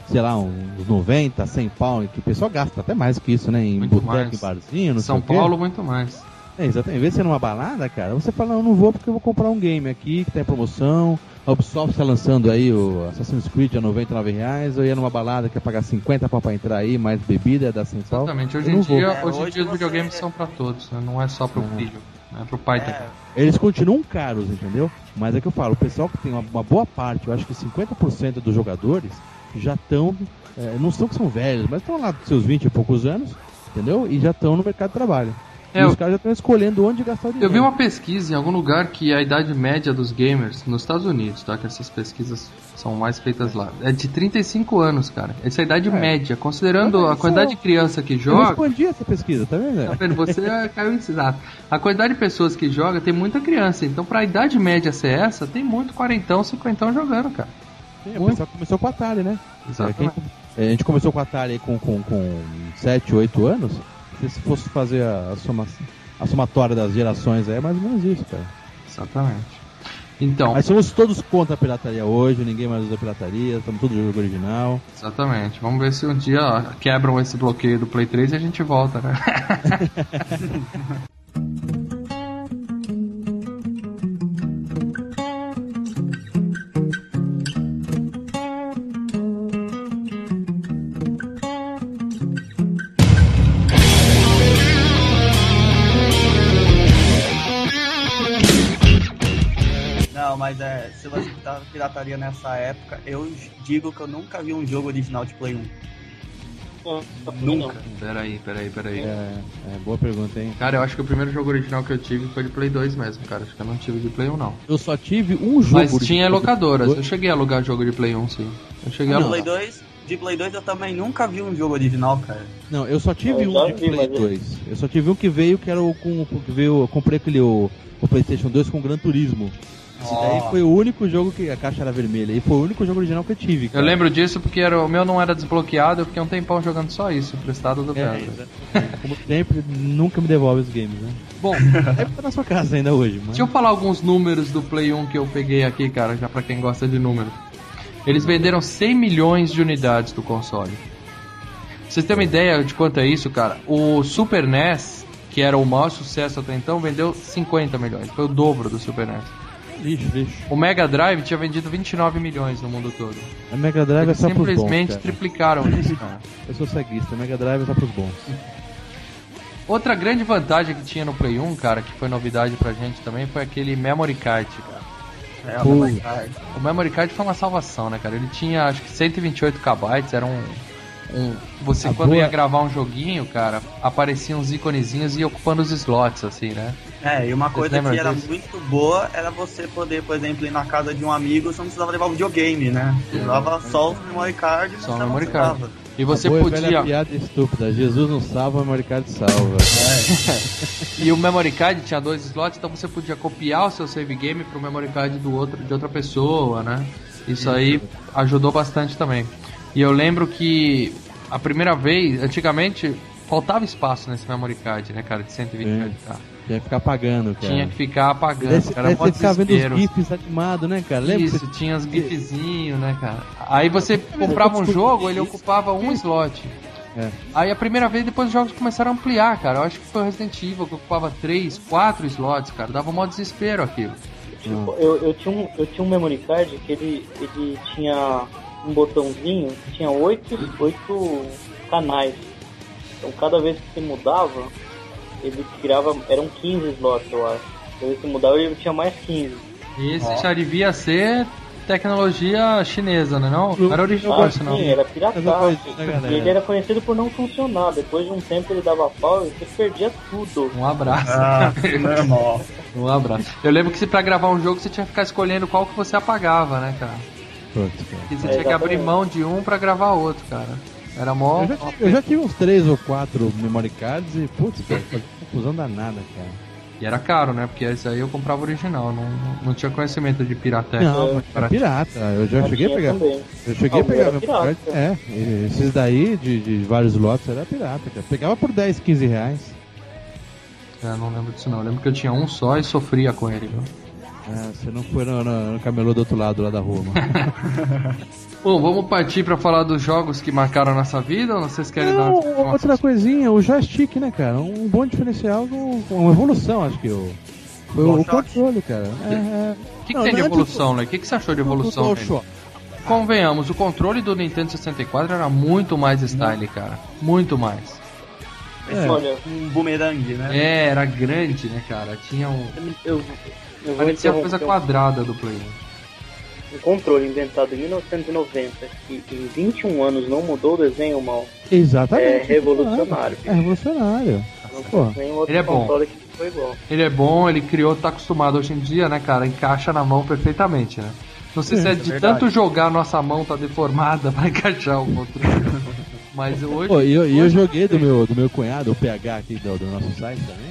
sei lá, uns 90, 100 pau, que o pessoal gasta até mais que isso, né? Em Muito boteco, mais. em barzinho, não São sei o quê. Paulo, muito mais. É, exatamente. Em vez de ser numa balada, cara, você fala, não, eu não vou porque eu vou comprar um game aqui que tá em promoção. A Ubisoft tá lançando aí o Assassin's Creed a 99 reais. Eu ia numa balada que ia pagar 50 pau pra entrar aí, mais bebida, ia dar 100 pau. Exatamente, hoje em dia, É, hoje em hoje dia os você- videogames são pra todos, né? não é só pro Uhum. filho, é pro pai também. É, Eles continuam caros, entendeu? Mas é que eu falo, o pessoal que tem uma, uma boa parte, eu acho que 50% dos jogadores já estão, não são que são velhos, mas estão lá com seus 20 e poucos anos, entendeu? E já estão no mercado de trabalho. É, eu- os caras já estão escolhendo onde gastar o dinheiro. Eu vi uma pesquisa em algum lugar que a idade média dos gamers nos Estados Unidos, tá? Que essas pesquisas são mais feitas lá. É de 35 anos, cara. Essa é a idade É. média. Considerando a quantidade de criança que Eu joga. respondi essa pesquisa, tá vendo? Tá vendo? Você caiu em exato. A quantidade de pessoas que joga tem muita criança. Então, pra idade média ser essa, tem muito quarentão, cinquentão jogando, cara. Sim, o pessoal começou com o Atari, né? Exatamente. Quem- é, a gente começou com o Atari com, com, com 7, 8 anos. Se se fosse fazer a, a, soma, a somatória das gerações aí, é mais ou menos isso, cara. Exatamente. Então, Mas somos todos contra a pirataria hoje, ninguém mais usa pirataria, estamos todos jogo original. exatamente. Vamos ver se um dia ó, quebram esse bloqueio do Play 3 e a gente volta, né? pirataria nessa época, eu digo que eu nunca vi um jogo original de Play 1. Não, também não. Peraí, peraí, peraí. É, é, boa pergunta, hein? Cara, eu acho que o primeiro jogo original que eu tive foi de Play 2 mesmo, cara. Acho que eu não tive de Play 1, não. Eu só tive um jogo. Mas tinha locadoras. Eu cheguei a alugar jogo de Play 1, sim. Eu cheguei a De alugar. Play 2, de Play 2 eu também nunca vi um jogo original, cara. Não, eu só tive Eu um de vi, Play mas eu- 2. Eu só tive um que veio que era o com que veio, eu comprei aquele o, o PlayStation 2 com Gran Turismo. Esse daí foi o único jogo que a caixa era vermelha e foi o único jogo original que eu tive. Eu cara. lembro disso porque era, o meu não era desbloqueado, eu fiquei um tempão jogando só isso, emprestado do É, exatamente. Como sempre, nunca me devolve os games, né? Bom, Deve estar na sua casa ainda hoje, mas. deixa eu falar alguns números do Play 1 que eu peguei aqui, cara, já pra quem gosta de números. Eles venderam 100 milhões de unidades do console. Pra vocês terem uma ideia de quanto é isso, cara? O Super NES, que era o maior sucesso até então, vendeu 50 milhões. Foi o dobro do Super NES. Lixo, lixo. O Mega Drive tinha vendido 29 milhões no mundo todo. A Mega Drive Eles é só pros bons. simplesmente Cara. triplicaram isso, cara. Eu sou ceguista, a Mega Drive é só pros bons. Outra grande vantagem que tinha no Play 1, cara, que foi novidade pra gente também, foi aquele Memory Card, cara. É, Pô. mas, cara, O Memory Card foi uma salvação, né, cara? Ele tinha, acho que 128 KB, era um... um você, A quando boa- ia gravar um joguinho, cara, apareciam uns iconezinhos e ia ocupando os slots, assim, né? É, e uma coisa que era disso? muito boa era você poder, por exemplo, ir na casa de um amigo, você não precisava levar o videogame, né? Você usava só o memory card e Só o memory card. E você a boa e velha podia... piada estúpida. Jesus não salva, o Memory Card salva. E o memory card tinha dois slots, então você podia copiar o seu save game pro memory card do outro, de outra pessoa, né? Isso aí ajudou bastante também. E eu lembro que a primeira vez, antigamente, faltava espaço nesse memory card, né, cara, de 128k. Tinha que ficar apagando, cara. Tinha que ficar apagando, Daí, cara, mó você ficava vendo os GIFs animados, né, cara? Lembra? Isso, que tinha os gifzinhos, né, cara? Aí você comprava um jogo, ele ocupava um slot. É. Aí a primeira vez, depois os jogos começaram a ampliar, cara. Eu acho que foi o Resident Evil que ocupava 3, 4 slots, cara. Dava um maior desespero aquilo. Tipo, eu, eu, tinha um, eu tinha um memory card que ele, ele tinha um botãozinho que tinha oito, oito canais. Então cada vez que você mudava, ele criava. Eram 15 slots, eu acho. Cada vez que você mudava, ele tinha mais 15. Esse Ó. já devia ser tecnologia chinesa, né? Não, não era original Ah, isso não. sim, era pirataço. coisa, né? E ele era conhecido por não funcionar. Depois de um tempo ele dava pau e você perdia tudo. Um abraço. Ah, normal. Um abraço. Eu lembro que se pra gravar um jogo você tinha que ficar escolhendo qual que você apagava, né, cara? Putz, cara. E você É, tinha que abrir mão de um pra gravar outro, cara. Era mó. Eu já, tive, eu já tive uns 3 ou 4 memory cards e, putz, cara, confusão danada, cara. E era caro, né? Porque esse aí eu comprava original, não, não tinha conhecimento de pirateca. Não, era pirata. Eu já Mas cheguei a pegar. também. Eu cheguei a Ah, pegar meu pirata. card. É, esses daí de, de vários lotes era pirata, cara. Pegava por 10, 15 reais. É, não lembro disso não. Eu lembro que eu tinha um só e sofria com ele, viu? É, você não foi no, no, no camelô do outro lado lá da rua, mano. Bom, vamos partir pra falar dos jogos que marcaram a nossa vida ou vocês querem dar Não, uma outra coisinha, o joystick, né, cara? Um bom diferencial, um- uma evolução, acho que o. Foi o, DualShock. controle, cara. É, é. O que, que Não, tem de não é evolução, né? O que, que você achou de evolução? O. Convenhamos, o controle do Nintendo 64 era muito mais style, cara. Muito mais. É. Olha, Um boomerang, né? É, era grande, né, cara? Tinha um. eu, eu vou Parecia coisa interromper um- quadrada do Play. um controle inventado em 1990 que em 21 anos não mudou o desenho mal. Exatamente. É revolucionário. É revolucionário. Não Pô, tem nenhum outro ele é bom. console que foi igual. Ele é bom, ele criou, tá acostumado hoje em dia, né, cara? Encaixa na mão perfeitamente, né? Não sei se é é de verdade. tanto jogar, nossa mão tá deformada pra encaixar o controle. Mas hoje. Pô, e eu, e eu hoje- joguei do meu, do meu cunhado, o PH aqui do, do nosso site também.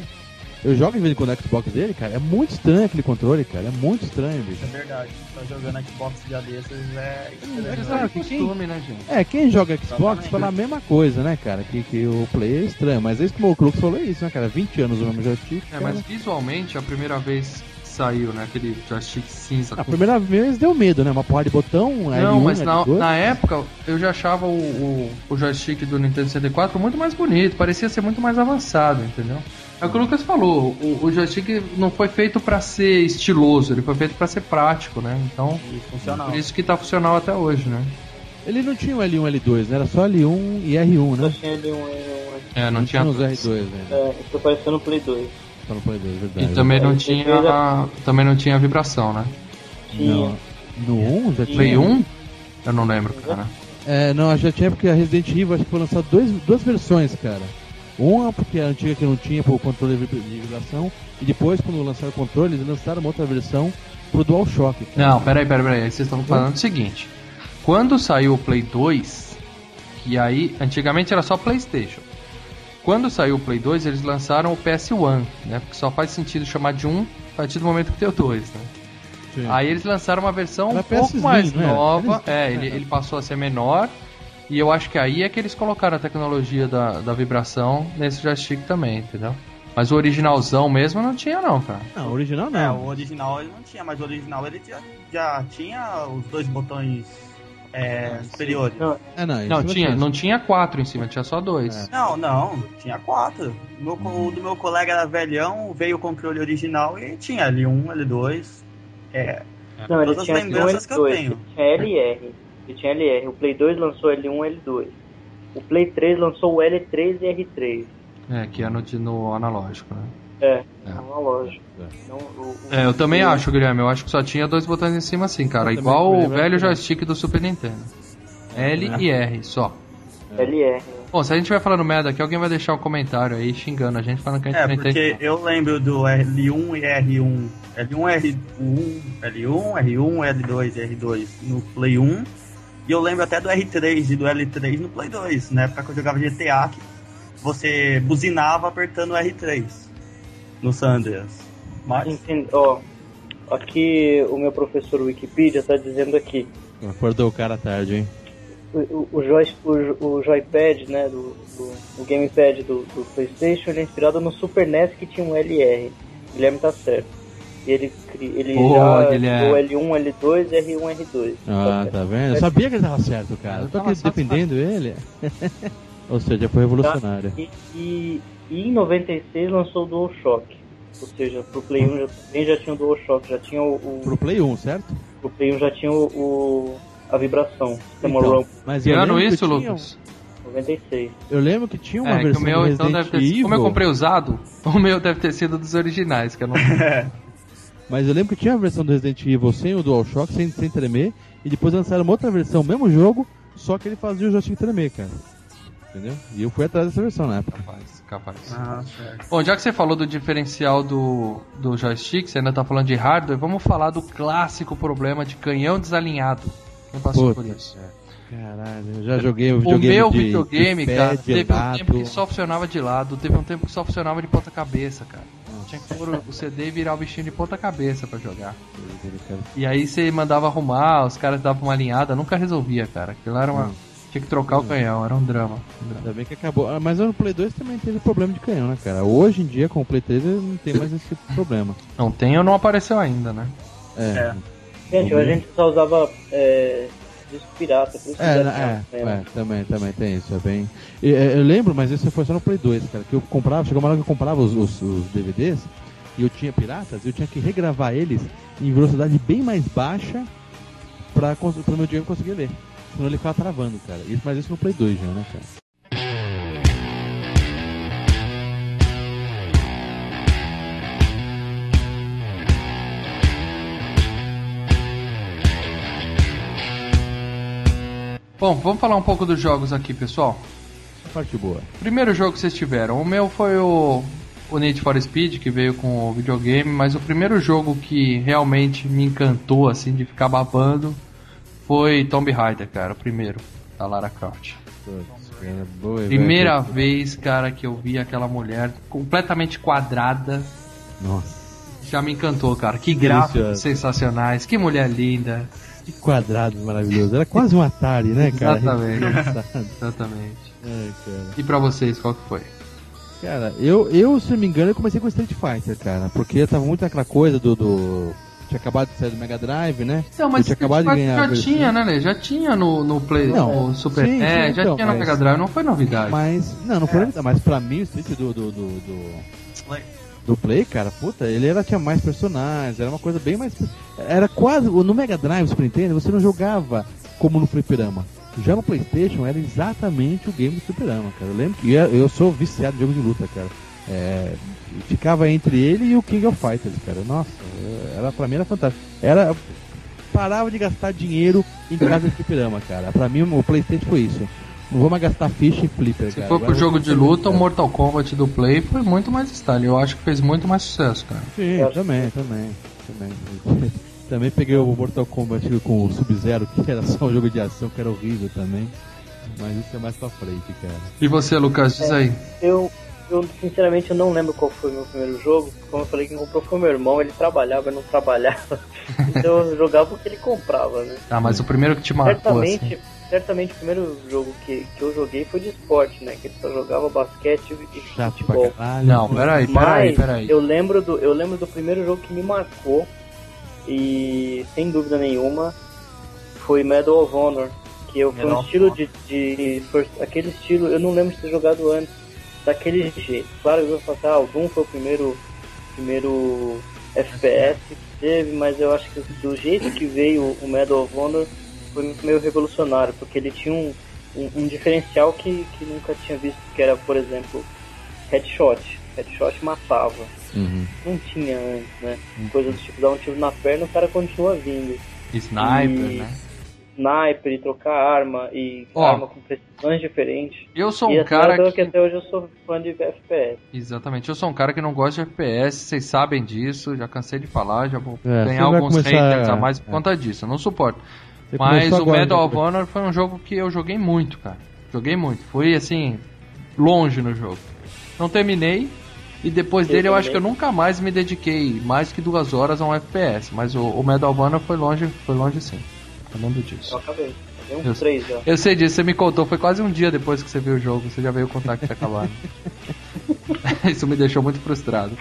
Eu jogo de vez em quando Xbox dele, cara. É muito estranho aquele controle, cara. É muito estranho, bicho. É verdade. Tá jogando Xbox dia desses é estranho. Mas Claro é que costume, né, gente? É, quem joga Xbox fala a mesma coisa, né, cara? Que, que o Play é estranho. Mas é isso que o Crux falou é isso, né, cara? 20 anos o mesmo joystick. É, cara. mas visualmente, a primeira vez que saiu, né? Aquele joystick cinza. A com- primeira vez deu medo, né? Uma porra de botão, Não, L1, mas na, L2. na época eu já achava o, o, o joystick do Nintendo 64 muito mais bonito, parecia ser muito mais avançado, entendeu? É o que o Lucas falou, o, o joystick não foi feito pra ser estiloso, ele foi feito pra ser prático, né? Então, E funcional. por isso que tá funcional até hoje, né? Ele não tinha o L1 L2, né? Era só L1 e R1, Só né? tinha ali um. um- É, não tinha. os R2 ainda. é, isso parecendo o Play 2. Só no Play 2, E verdade. também não Ele tinha. era- Também não tinha vibração, né? Tinha. Não. No 1 já tinha? Play 1? Eu não lembro, cara. É, não, já tinha porque a Resident Evil acho que foi lançado dois, duas versões, cara. Uma porque a antiga que não tinha pro controle de vibra- de vibração, e depois quando lançaram o controle, eles lançaram uma outra versão pro DualShock. cara. Não, peraí, peraí, peraí. Vocês estão falando o seguinte. Quando saiu o Play 2, que aí antigamente era só PlayStation. Quando saiu o Play 2, eles lançaram o PS1, né? Porque só faz sentido chamar de um a partir do momento que tem o 2, né? Sim. Aí eles lançaram uma versão Era um pouco PS mais não era? nova. É, ele, ele passou a ser menor. E eu acho que aí é que eles colocaram a tecnologia da, da vibração nesse joystick também, entendeu? Mas o originalzão mesmo não tinha não, cara. Não, o original É, não. o original ele não tinha, mas o original ele já, já tinha os dois botões é, superiores. Não, É, não, Não, isso tinha, não tinha quatro em cima, tinha só dois. É. Não, não, tinha quatro. O, meu, co- o do meu colega era velhão, veio o controle original e tinha L1, L2. É, não, ele Todas as tinha L1 lembranças que eu L2, tenho. ele tinha LR. Ele tinha LR. O Play 2 lançou L1 L2. O Play 3 lançou o L3 e R3. É, que é no, no analógico, né? É, É. analógico. Não, o- o- É, eu também acho, Guilherme. Eu acho que só tinha dois botões em cima assim, cara. Eu Igual o velho não. joystick do Super Nintendo. L É. e R, só. LR. Bom, se a gente estiver falando merda aqui, alguém vai deixar um comentário aí xingando a gente, falando que a gente é não porque entende. eu lembro do L1 e R1. L1, R1, L1, R1, L2 e R2 no Play 1. E eu lembro até do R3 e do L3 no Play 2. Na época que eu jogava GTA, que você buzinava apertando o R3 no San Andreas. Mas, Ó, aqui o meu professor Wikipedia tá dizendo aqui. Acordou o cara tarde, hein? O, o, o, joy, o, o joypad, né, do, do o gamepad do, do Playstation, ele é inspirado no Super NES que tinha um LR. Guilherme tá certo. Ele, ele Pô, já Guilherme. usou L1, L2 e R1, R2. Ah, tá vendo? Eu sabia que ele tava certo, cara. Eu tô aqui defendendo ele. Ou seja, foi revolucionário. E, e, e em 96 lançou o DualShock. Ou seja, pro Play 1 já, também já tinha o DualShock, já tinha o, o Pro Play 1, certo? pro Play 1 já tinha o, o- a vibração, Então, mas Que ano isso, que Lucas? 96. Eu lembro que tinha uma É, que o versão meu do então deve ter. Evil. Como eu comprei usado, o meu deve ter sido dos originais, que eu não. Mas eu lembro que tinha a versão do Resident Evil sem o DualShock, sem, sem tremer, e depois lançaram uma outra versão, mesmo jogo, só que ele fazia o joystick tremer, cara. Entendeu? E eu fui atrás dessa versão na época. Capaz, capaz. Ah, certo. Bom, já que você falou do diferencial do, do joystick, você ainda tá falando de hardware, vamos falar do clássico problema de canhão desalinhado. Quem passou por Puta, isso? Caralho, eu já joguei o O videogame meu de, videogame, de pé, cara, de teve um lado. tempo que só funcionava de lado, teve um tempo que só funcionava de ponta cabeça, cara. Tinha que pôr o CD e virar o bichinho de ponta cabeça pra jogar. E aí você mandava arrumar, os caras davam uma alinhada, nunca resolvia, cara. Aquilo era uma. Hum. Tinha que trocar o canhão, era um drama. um drama. Ainda bem que acabou. Ah, Mas no Play 2 também teve problema de canhão, né, cara? Hoje em dia, com o Play 3, não tem mais esse tipo de problema. Não tem ou não apareceu ainda, né? É. É. Gente, a gente só usava é, disco pirata, por isso É, tinha é, problema. é, também, também tem isso, é bem. E, é, eu lembro, mas isso foi só no Play 2, cara, que eu comprava, chegou uma hora que eu comprava os, os- os DVDs e eu tinha piratas, eu tinha que regravar eles em velocidade bem mais baixa pra, pra meu dinheiro conseguir ler. Senão ele ficava travando, cara. Isso, mas isso no Play 2 já, né, cara? Bom, vamos falar um pouco dos jogos aqui, pessoal. Parte boa. Primeiro jogo que vocês tiveram, o meu foi o, o Need for Speed, que veio com o videogame, mas o primeiro jogo que realmente me encantou, assim, de ficar babando, foi Tomb Raider, cara, o primeiro, da Lara Croft. Putz, cara, boa, Primeira velho. vez, cara, que eu vi aquela mulher completamente quadrada, Nossa, já me encantou, cara. Que gráficos sensacionais, que mulher linda. Que quadrado maravilhoso. Era quase um Atari, né, cara? Exatamente. Exatamente. Ai, cara. E pra vocês, qual que foi? Cara, eu, eu, se não me engano, eu comecei com Street Fighter, cara. Porque tava muito naquela coisa do. do... Tinha acabado de sair do Mega Drive, né? Não, mas tinha Street acabado de Fighter ganhar já versão. tinha, né, Lê? Já tinha no, no Play, Não, no Super sim, É, sim, já então, tinha no mas- Mega Drive, não foi novidade. Mas. Não, não foi novidade, mas pra mim o Street do. do, do, do... Do Play, cara, puta, ele era, tinha mais personagens, era uma coisa bem mais. Era quase. No Mega Drive, Super Nintendo, você não jogava como no Fliperama. Já no Playstation era exatamente o game do Fliperama, cara. Eu lembro que eu, eu sou viciado em jogo de luta, cara. É, ficava entre ele e o King of Fighters, cara. Nossa, era, pra mim era fantástico. Era. Parava de gastar dinheiro em casa de fliperama, cara. Pra mim o Playstation foi isso. Não vou mais gastar ficha em flipper, Se cara. for pro jogo de luta, o Mortal Kombat do Play foi muito mais style. Eu acho que fez muito mais sucesso, cara. Sim, Eu também, também, também. Também peguei o Mortal Kombat com o Sub-Zero, que era só um jogo de ação, que era horrível também. Mas isso é mais pra frente, cara. E você, Lucas, diz aí. Eu, eu sinceramente eu não lembro qual foi o meu primeiro jogo. Como eu falei, quem comprou foi meu irmão. Ele trabalhava, eu não trabalhava. então eu jogava o que ele comprava, né? Ah, mas o primeiro que te marcou, certamente, assim. Certamente o primeiro jogo que, que eu joguei foi de esporte, né? Que ele só jogava basquete e Chato futebol. Não, peraí, peraí, Mas peraí. eu lembro do eu lembro do primeiro jogo que me marcou e sem dúvida nenhuma foi Medal of Honor, que eu, foi um estilo de, de first- aquele estilo, eu não lembro de ter jogado antes daquele jeito. Claro, eu vou falar, ah, o Doom foi o primeiro primeiro FPS que teve, mas eu acho que do jeito que veio o Medal of Honor foi meio revolucionário, porque ele tinha um, um, um diferencial que, que nunca tinha visto, que era, por exemplo, headshot. Headshot matava. Uhum. Não tinha antes, né? Coisa do tipo, dar um tiro na perna o cara continua vindo. Sniper, E- né? Sniper e trocar arma e Ó. arma com precisões diferentes. Eu sou e um assim, cara eu tô que... até hoje eu sou fã de FPS. Exatamente, eu sou um cara que não gosta de FPS, vocês sabem disso, já cansei de falar, já vou É, ganhar alguns começar- haters a mais por é. conta disso, eu não suporto. Você Mas o agora, Medal né? of Honor foi um jogo que eu joguei muito, cara. Joguei muito. Fui assim, longe no jogo. Não terminei. E depois Eu dele eu acho que eu nunca mais me dediquei mais que duas horas a um FPS. Mas o, o Medal of Honor foi longe, foi longe sim. Eu lembro Eu disso. acabei. Eu- três já. Eu sei disso, você me contou, foi quase um dia depois que você viu o jogo, você já veio contar que tinha acabado. Isso me deixou muito frustrado.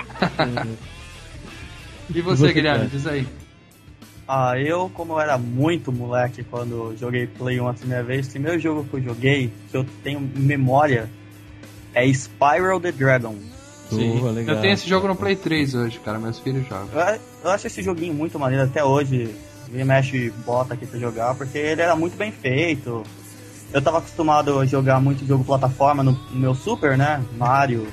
e você, você, Guilherme, cara? diz aí. Ah, eu, como eu era muito moleque quando joguei Play 1 a primeira vez, o primeiro jogo que eu joguei, que eu tenho memória, é Spiral the Dragon. Boa, legal. Eu tenho esse jogo no Play 3 hoje, cara, meus filhos jogam. Eu, eu acho esse joguinho muito maneiro, até hoje, vem mexe bota aqui pra jogar, porque ele era muito bem feito. Eu tava acostumado a jogar muito jogo plataforma no, no meu Super, né? Mario.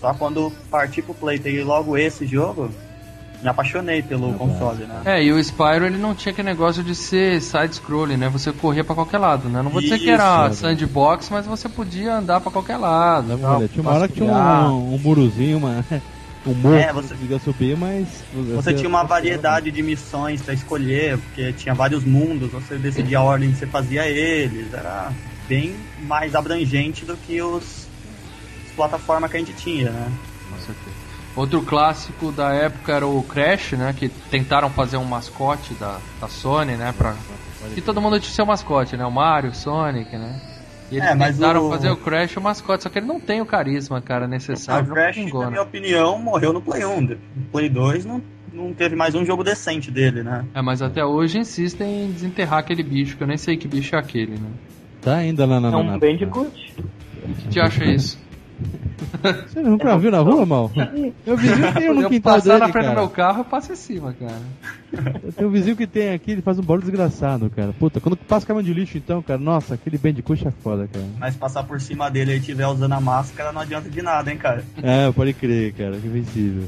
Só quando parti pro Play ter logo esse jogo, me apaixonei pelo console, né? É, e o Spyro ele não tinha aquele negócio de ser side-scrolling, né? Você corria pra qualquer lado, né? Não vou dizer que era Isso. sandbox, mas você podia andar pra qualquer lado. Não, tal, tinha uma hora que tinha um, um murozinho, uma, um morro É, que você- você podia subir, mas. Você tinha uma variedade de missões pra escolher, porque tinha vários mundos, você decidia a ordem que você fazia eles, era bem mais abrangente do que os as plataformas que a gente tinha, né? Com certeza. Outro clássico da época era o Crash, né? Que tentaram fazer um mascote da, da Sony, né? Pra... E todo mundo tinha seu mascote, né? O Mario, o Sonic, né? E eles É, mas tentaram o- fazer o Crash o mascote, só que ele não tem o carisma, cara, necessário. o não Crash, pingou, na né? minha opinião, morreu no Play 1. No Play 2 não, não teve mais um jogo decente dele, né? É, mas até hoje insistem em desenterrar aquele bicho, que eu nem sei que bicho é aquele, né? Tá ainda lá na. É um na- Bandicoot. O que te acha isso? Você nunca viu na rua, mal? Meu vizinho tem um no eu quintal passar dele, na frente cara. do meu carro, eu passo em cima, cara. Eu tenho um vizinho que tem aqui, ele faz um barulho desgraçado, cara. Puta, quando passa caminhão de lixo, então, cara, nossa, aquele Bandicoot é foda, cara. Mas passar por cima dele e estiver usando a máscara não adianta de nada, hein, cara? É, pode crer, cara, que invencível.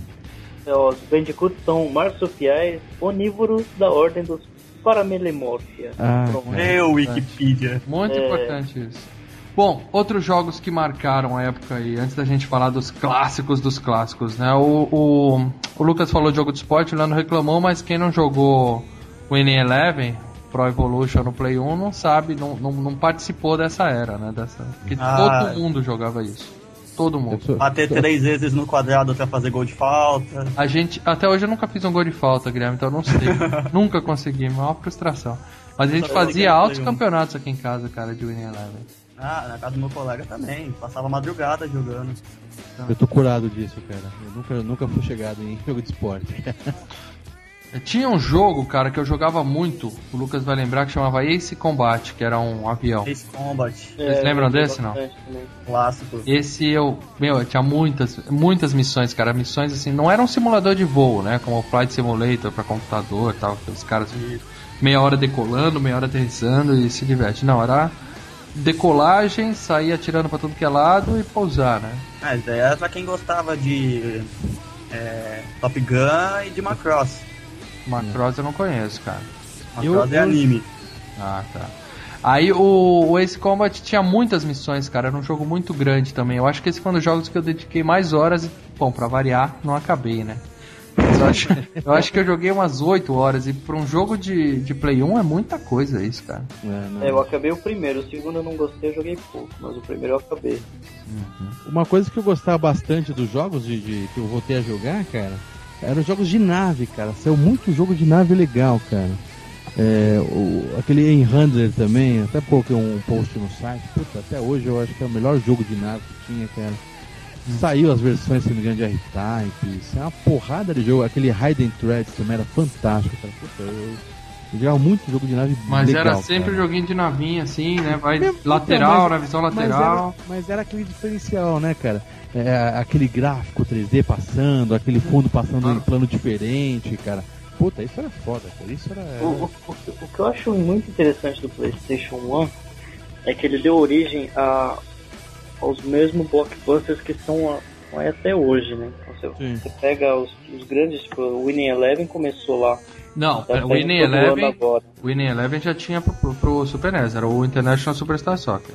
É, Os Bandicoots são marsupiais onívoros da ordem dos Paramelemorphia. Ah. Meu Wikipedia. Muito É. importante isso. Bom, outros jogos que marcaram a época aí, antes da gente falar dos clássicos dos clássicos, né? O, o, o Lucas falou de jogo de esporte, o Leandro reclamou, mas quem não jogou Winning Eleven, Pro Evolution no Play 1, não sabe, não, não, não participou dessa era, né? Dessa, porque Ah. todo mundo jogava isso. Todo mundo. Bater três vezes no quadrado até fazer gol de falta. A gente, até hoje eu nunca fiz um gol de falta, Guilherme, então eu não sei. nunca consegui, maior frustração. Mas a gente fazia altos Play 1. campeonatos aqui em casa, cara, de Winning Eleven. Ah, na casa do meu colega também. Passava madrugada jogando. Eu tô curado disso, cara. Eu nunca, nunca fui chegado em jogo de esporte. Tinha um jogo, cara, que eu jogava muito, o Lucas vai lembrar, que chamava Ace Combat, que era um avião. Ace Combat, Vocês lembram eu joguei desse, não? clássico. Esse eu, meu, eu tinha muitas, muitas missões, cara, missões assim, não era um simulador de voo, né, como o Flight Simulator pra computador e tal, que os caras meia hora decolando, meia hora aterrissando e se diverte. Não, era decolagem, sair atirando pra tudo que é lado e pousar, né? Ah, isso daí era pra quem gostava de é, Top Gun e de Macross. Macross eu não conheço, cara. Macross Eu- é eu- anime. Ah, tá. Aí o, o Ace Combat tinha muitas missões, cara. Era um jogo muito grande também. Eu acho que esse foi um dos jogos que eu dediquei mais horas. E, bom, pra variar, não acabei, né? Eu acho, eu acho que eu joguei umas 8 horas. E pra um jogo de, de Play 1 é muita coisa isso, cara. É, não. É, eu acabei o primeiro, o segundo eu não gostei, eu joguei pouco, mas o primeiro eu acabei. Uma coisa que eu gostava bastante dos jogos de, de- que eu voltei a jogar, cara, eram os jogos de nave, cara. Saiu muito jogo de nave legal, cara. É, o, aquele Enhandler também, até coloquei um post no site. Puta, até hoje eu acho que é o melhor jogo de nave que tinha, cara. Saiu as versões, se não me engano, de R-Type. Isso é uma porrada de jogo. Aquele Hidden Threads também era fantástico, cara. Puta, eu, eu jogava muito jogo de nave Mas legal, era sempre cara. joguinho de navinha, assim, né? Vai Mesmo- lateral, então, na visão Mas lateral. era, mas era aquele diferencial, né, cara? É, aquele gráfico 3D passando, aquele fundo passando em plano diferente, cara. Puta, isso era foda, cara. Isso era. O, o- o- o que eu acho muito interessante do PlayStation 1 é que ele deu origem a, aos mesmos blockbusters que são a- até hoje, né? Então, Sim. você, você pega os, os grandes, tipo, o Winning Eleven começou lá. Não, tá o Winning Eleven, Agora. o Winning Eleven já tinha pro, pro, pro Super NES, era o International Superstar Soccer.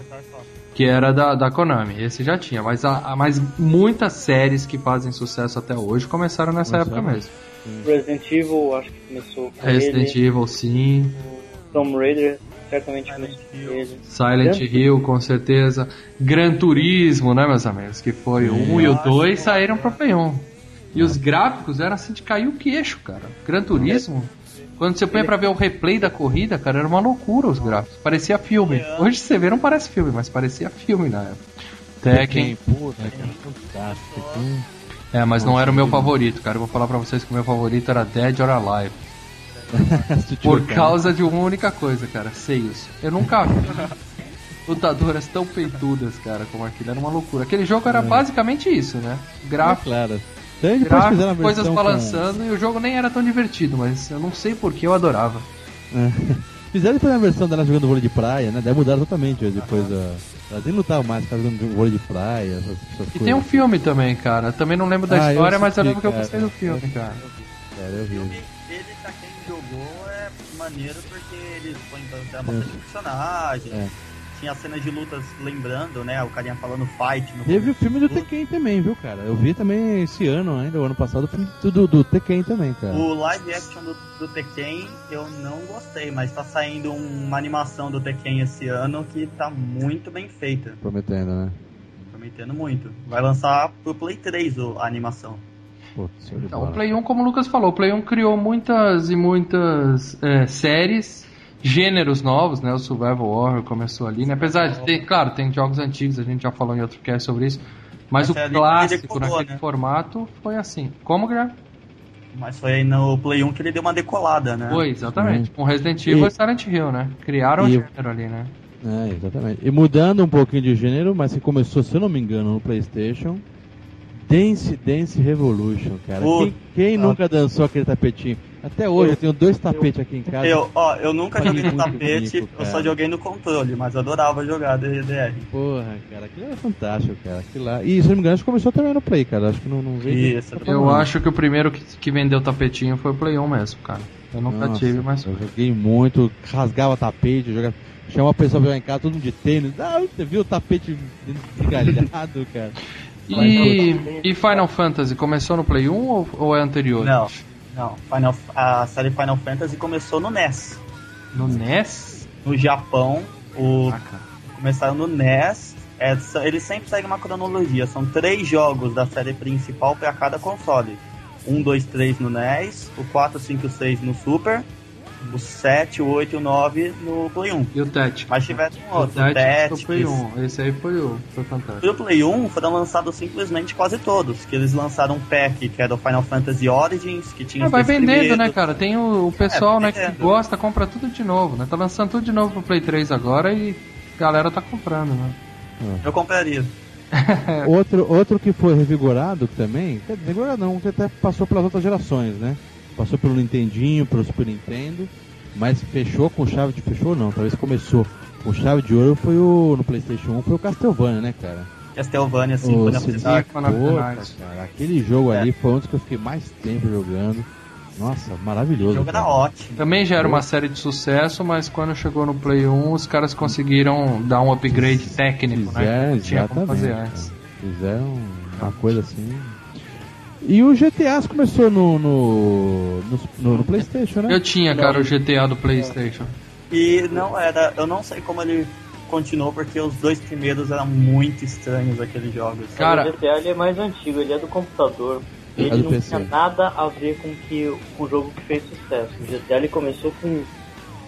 Que era da, da Konami, esse já tinha, mas, a, a- mas muitas séries que fazem sucesso até hoje começaram nessa Começaram? época mesmo. Resident Evil, acho que começou com Resident ele. Evil, sim. Tomb Raider, certamente com ele. Silent Hill, com certeza. Gran Turismo, né, meus amigos? Que foi o 1 e o 2 saíram pro Play 1. E os gráficos eram assim de cair o queixo, cara. Gran Turismo. Quando você põe pra ver o replay da corrida, cara, era uma loucura os gráficos. Parecia filme. Hoje você vê, não parece filme, mas parecia filme na época. Tekken. Puta. É, mas não era o meu favorito, cara. Eu vou falar pra vocês que o meu favorito era Dead or Alive. Por causa de uma única coisa, cara, seios. Eu nunca vi lutadoras tão peitudas, cara, como aquilo. Era uma loucura. Aquele jogo era basicamente isso, né? Ah, Gráfico, claro. Depois fizeram a gráfico coisas versão com- balançando e o jogo nem era tão divertido, mas eu não sei porque eu adorava. É. Fizeram depois a versão dela jogando vôlei de praia, né? Daí mudaram totalmente depois a. Elas nem lutavam mais, ficavam jogando vôlei de praia, essas, essas E coisas. tem um filme também, cara. Também não lembro da Ah, eu história, mas eu assisti, lembro que eu cara. gostei do filme, cara. cara, eu vi. Maneiro porque eles põem bastante personagem. É. Tinha cenas de lutas lembrando, né? O carinha falando fight no Teve o filme do. Tekken também, viu, cara? Eu vi também esse ano ainda, o ano passado, o filme do, do Tekken também, cara. O live action do, do Tekken eu não gostei, mas tá saindo uma animação do Tekken esse ano que tá muito bem feita. Prometendo, né? Prometendo muito. Vai lançar pro Play 3 o- a animação. Então, o Play 1, como o Lucas falou, o Play 1 criou muitas e muitas é, séries, gêneros novos, né? O Survival Horror começou ali, né? Apesar de ter, claro, tem jogos antigos, a gente já falou em outro cast sobre isso, mas Essa o é ali clássico decolou, naquele né? formato foi assim. Como, Guilherme? Mas foi aí no Play 1 que ele deu uma decolada, né? Foi, exatamente. Sim. Com Resident Evil E- e Silent Hill, né? Criaram o E- gênero ali, né? É, exatamente. E mudando um pouquinho de gênero, mas que começou, se eu não me engano, no PlayStation. Dance Dance Revolution, cara. Puta. Quem, quem nunca dançou aquele tapetinho? Até hoje, eu, tenho dois tapetes aqui em casa. Eu, ó, eu nunca joguei no tapete, bonito, eu só joguei no controle, mas eu adorava jogar DDR. Porra, cara, aquilo era fantástico, cara. Aquilo lá. E se não me engano, acho que começou também no Play, cara. Acho que não, não veio. Isso, Tá Eu acho que o primeiro que, que vendeu tapetinho foi o Play 1 mesmo, cara. Eu nunca Nossa, tive, mas. Eu joguei muito, rasgava tapete, jogava. Chamava a pessoa pra jogar em casa, todo mundo de tênis. Ah, você viu o tapete desgalhado, cara? E, e Final Fantasy começou no Play 1 ou, ou é anterior? Não, não. Final, a série Final Fantasy começou no NES. No NES? No Japão, o, Ah, começaram no NES. É, eles sempre seguem uma cronologia. São três jogos da série principal para cada console. 1, 2, 3 no NES, o 4, 5 e 6 no Super, o 7, o 8 e o 9 no Play 1. E o Tactics? Mas tiveram um O outro, o Tactics o Play Tactics. 1. Esse aí foi o foi fantástico. Pro Play 1 foram lançados simplesmente quase todos. Que eles lançaram um pack que era o Final Fantasy Origins, que tinha É, vai vendendo, primeiros. né, cara? Tem o, o pessoal, É, né, que gosta, compra tudo de novo, né? Tá lançando tudo de novo pro Play 3 agora e a galera tá comprando, né? Eu compraria. Outro, outro que foi revigorado também, revigorado não, que até passou pelas outras gerações, né? Passou pelo Nintendinho, pelo Super Nintendo, mas fechou com chave de fechou não, talvez começou com chave de ouro foi o no PlayStation 1 foi o Castlevania, né, cara? Castlevania, Symphony of the cara, aquele jogo É. ali foi um dos que eu fiquei mais tempo jogando. Nossa, O maravilhoso. jogo era cara. ótimo. Também já era uma série de sucesso, mas quando chegou no Play 1, os caras conseguiram dar um upgrade técnico, né? Fizeram, que não tinha como fazer antes. Fizeram uma coisa assim. E o GTA começou no, no, no, no PlayStation, né? Eu tinha, cara, o GTA do PlayStation. E não era. Eu não sei como ele continuou, porque os dois primeiros eram muito estranhos aqueles jogos. Cara- o GTA ele é mais antigo, ele é do computador. Ele do não PC. tinha nada a ver com, que, com o jogo que fez sucesso. O GTA ele começou com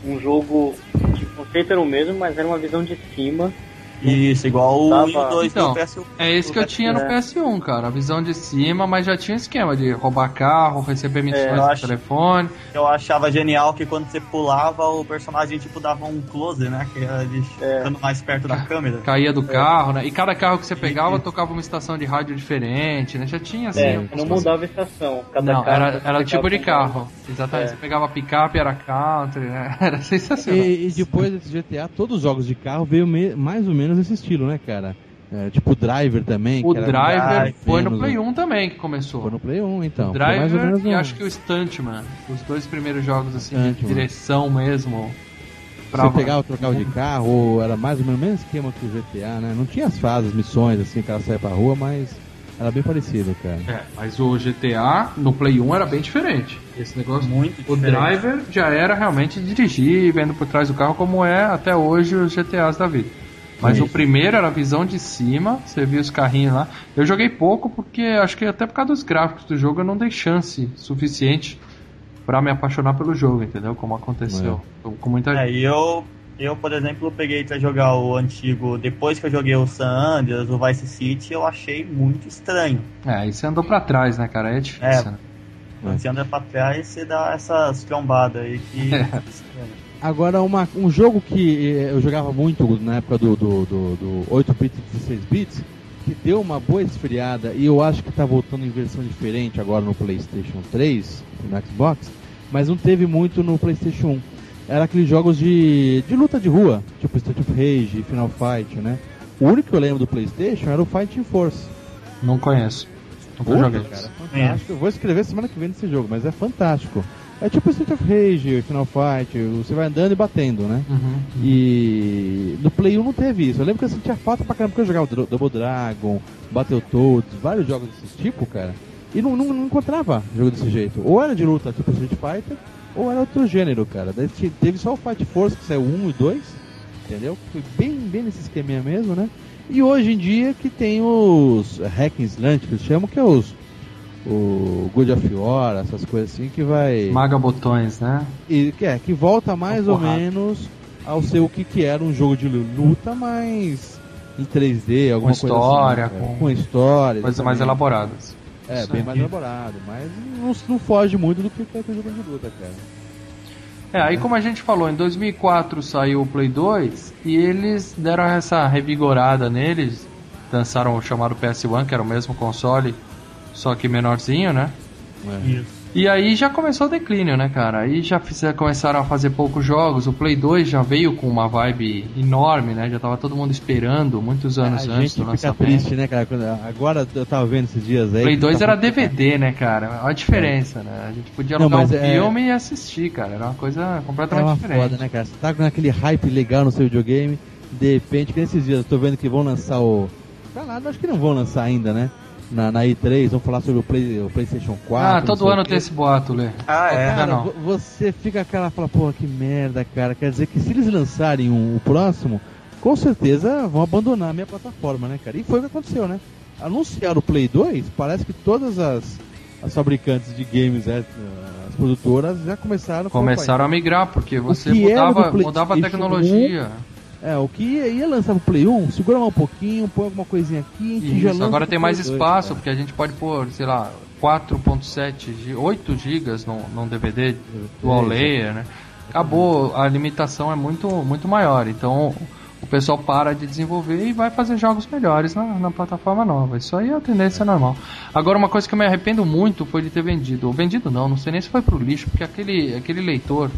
um jogo que o conceito era o mesmo, mas era uma visão de cima. Isso, igual o 1 e o Tava- 2 Então, do PS1. É esse que eu tinha no É. PS1, cara. A visão de cima, mas já tinha esquema de roubar carro, receber missões eu no telefone. Eu achava genial que quando você pulava, o personagem tipo dava um close, né? Que era ele É. ficando mais perto da câmera. Caía do carro, né? E cada carro que você pegava tocava uma estação de rádio diferente, né? Já tinha assim. É, não coisas- mudava a estação. Cada Não, carro era, era tipo de um- carro. Exatamente. É. Você pegava picape, era country, né? Era sensacional. E, e depois desse GTA, todos os jogos de carro veio me- mais ou menos nesse estilo, né, cara? É, tipo o Driver também. O que era Driver mais foi no menos- Play 1 também que começou. Foi no Play 1, então. O Foi mais ou Driver menos e um- acho que o Stuntman. Os dois primeiros jogos assim de Stuntman. direção mesmo. Você pegava, trocava de carro, ou era mais ou menos o mesmo esquema que o GTA, né? Não tinha as fases, missões, assim, o cara saia pra rua, mas era bem parecido, cara. É, mas o GTA no Play 1 era bem diferente. Esse negócio. Muito O diferente. driver já era realmente dirigir, vendo por trás do carro, como é até hoje os GTAs da vida. Mas Isso. o primeiro era a visão de cima, você via os carrinhos lá. Eu joguei pouco porque acho que até por causa dos gráficos do jogo eu não dei chance suficiente pra me apaixonar pelo jogo, entendeu? Como aconteceu com- com muita É, gente. e eu, eu, por exemplo, peguei pra jogar o antigo, depois que eu joguei o San Andreas, o Vice City, eu achei muito estranho. É, aí você andou pra trás, né, cara? É difícil, É. né? Quando você anda pra trás, você dá essas trombadas aí que. Agora, uma, um jogo que eh, eu jogava muito na época do, do, do, do 8-bits e 16 bits, que deu uma boa esfriada, e eu acho que tá voltando em versão diferente agora no PlayStation 3, no Xbox, mas não teve muito no PlayStation 1. Era aqueles jogos de, de luta de rua, tipo Street of Rage, Final Fight, né? O único que eu lembro do PlayStation era o Fighting Force. Não conheço. Nunca joguei. cara, é. Eu vou escrever semana que vem nesse jogo, mas é fantástico. É tipo Street of Rage, Final Fight, você vai andando e batendo, né? Uhum. E no Play 1 não teve isso. Eu lembro que eu sentia falta pra caramba, porque eu jogava Double Dragon, Battletoads, vários jogos desse tipo, cara. E não, não, não encontrava jogo desse jeito. Ou era de luta, tipo Street Fighter, ou era outro gênero, cara. Daí te- teve só o Fight Force, que saiu 1 e 2, entendeu? Foi bem, bem nesse esqueminha mesmo, né? E hoje em dia que tem os Hack and que eles chamam, que é os o God of War, essas coisas assim, que vai... Maga botões, né? E, que, é, que volta mais ou menos ao ser o que, que era um jogo de luta, mas em 3D, alguma coisa história, assim, com- com história. Coisas mais elaboradas. É, Isso bem aí. mais elaborado, mas não, não foge muito do que é o jogo de luta, cara. É, aí como a gente falou, em 2004 saiu o Play 2 e eles deram essa revigorada neles, lançaram o chamado PS1, que era o mesmo console, só que menorzinho, né? Isso. E aí já começou o declínio, né, cara? Aí já fizeram, começaram a fazer poucos jogos. O Play 2 já veio com uma vibe enorme, né? Já tava todo mundo esperando muitos anos a antes gente do fica lançamento. triste, né, cara? Quando- agora eu tava vendo esses dias aí. Play que 2 tá era DVD, né, cara? Olha a diferença, né? A gente podia Não, alugar um mas é- filme e assistir, cara. Era uma coisa É completamente uma diferente. foda, né, cara? Você tá com aquele hype legal no seu videogame, de repente, que nesses dias eu tô vendo que vão lançar o. Pra nada, acho que não vão lançar ainda, né? Na, na E3, vão falar sobre o, Play, o PlayStation 4. Ah, todo ano tem esse boato, Lê. Ah, é. Cara, não. vo- você fica aquela fala, porra, que merda, cara. Quer dizer que se eles lançarem um, o próximo, com certeza vão abandonar a minha plataforma, né, cara? E foi o que aconteceu, né? Anunciaram o Play 2, parece que todas as, as fabricantes de games, é, as produtoras, já começaram Começaram a migrar, porque você mudava, mudava a tecnologia. É, o que ia, ia lançar pro Play 1, segura um pouquinho, põe alguma coisinha aqui, a gente Isso, agora tem mais Play 2, espaço, porque a gente pode pôr, sei lá, 4.7, G- 8 GB num, num DVD dual layer, né? Acabou, a limitação é muito, muito maior, então o pessoal para de desenvolver e vai fazer jogos melhores na, na plataforma nova. Isso aí é a tendência normal. Agora, uma coisa que eu me arrependo muito foi de ter vendido. Ou vendido não, não sei nem se foi pro lixo, porque aquele, aquele leitor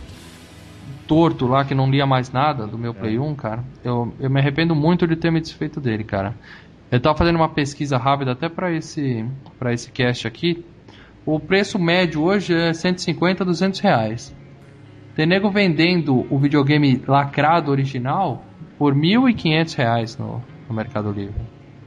torto lá que não lia mais nada do meu Play 1, cara, eu, eu me arrependo muito de ter me desfeito dele, cara. Eu tava fazendo uma pesquisa rápida até para esse para esse cast aqui. O preço médio hoje é 150 a 200 reais. Tem nego vendendo o videogame lacrado original por 1.500 reais no, no Mercado Livre.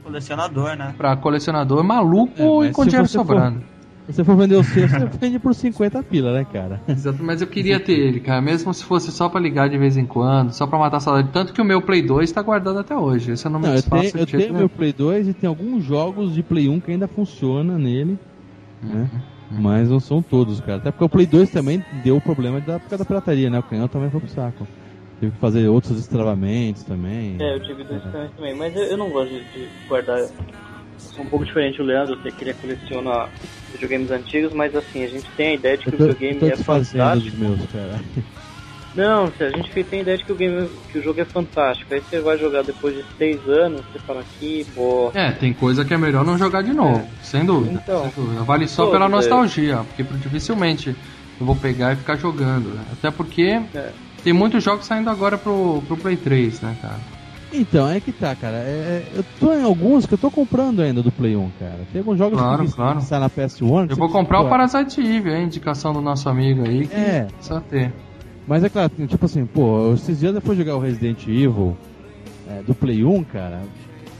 Colecionador, né? Pra colecionador maluco É, e com dinheiro for- sobrando. Se você for vender o seu, você vende por 50 pila, né, cara? Exato, mas eu queria ter ele, cara, mesmo se fosse só pra ligar de vez em quando, só pra matar a saudade. Tanto que o meu Play 2 tá guardado até hoje. Esse eu não me Não, eu desfaço tenho, de eu tenho meu Play 2 e tem alguns jogos de Play 1 que ainda funciona nele, né? Uhum. Mas não são todos, cara. Até porque o Play 2 também deu o problema da época da pirataria, né? O canhão também foi pro saco. Teve que fazer outros destravamentos também. É, eu tive dois canhões também, mas eu, eu não gosto de guardar. Sou um pouco diferente o Leandro, você queria colecionar videogames antigos, mas assim, a gente tem a ideia de que Eu o tô, videogame tô é fantástico. meus, cara. Não, a gente tem a ideia de que o, game, que o jogo é fantástico. Aí você vai jogar depois de seis anos, você fala que, pô. É, tem coisa que é melhor não jogar de novo, sem dúvida. Então. sem dúvida. Vale só pela é. nostalgia, porque dificilmente eu vou pegar e ficar jogando. né? Até porque É. tem muitos jogos saindo agora pro, pro Play 3, né, cara? Então, é que tá, cara. É, eu tô em alguns que eu tô comprando ainda do Play 1, cara. Tem alguns jogos Claro, que claro. saem na PS1. Eu vou comprar pô, o Parasite Eve, a indicação do nosso amigo aí, É. precisa ter. Mas é claro, tipo assim, pô, esses dias depois de jogar o Resident Evil é, do Play 1, cara.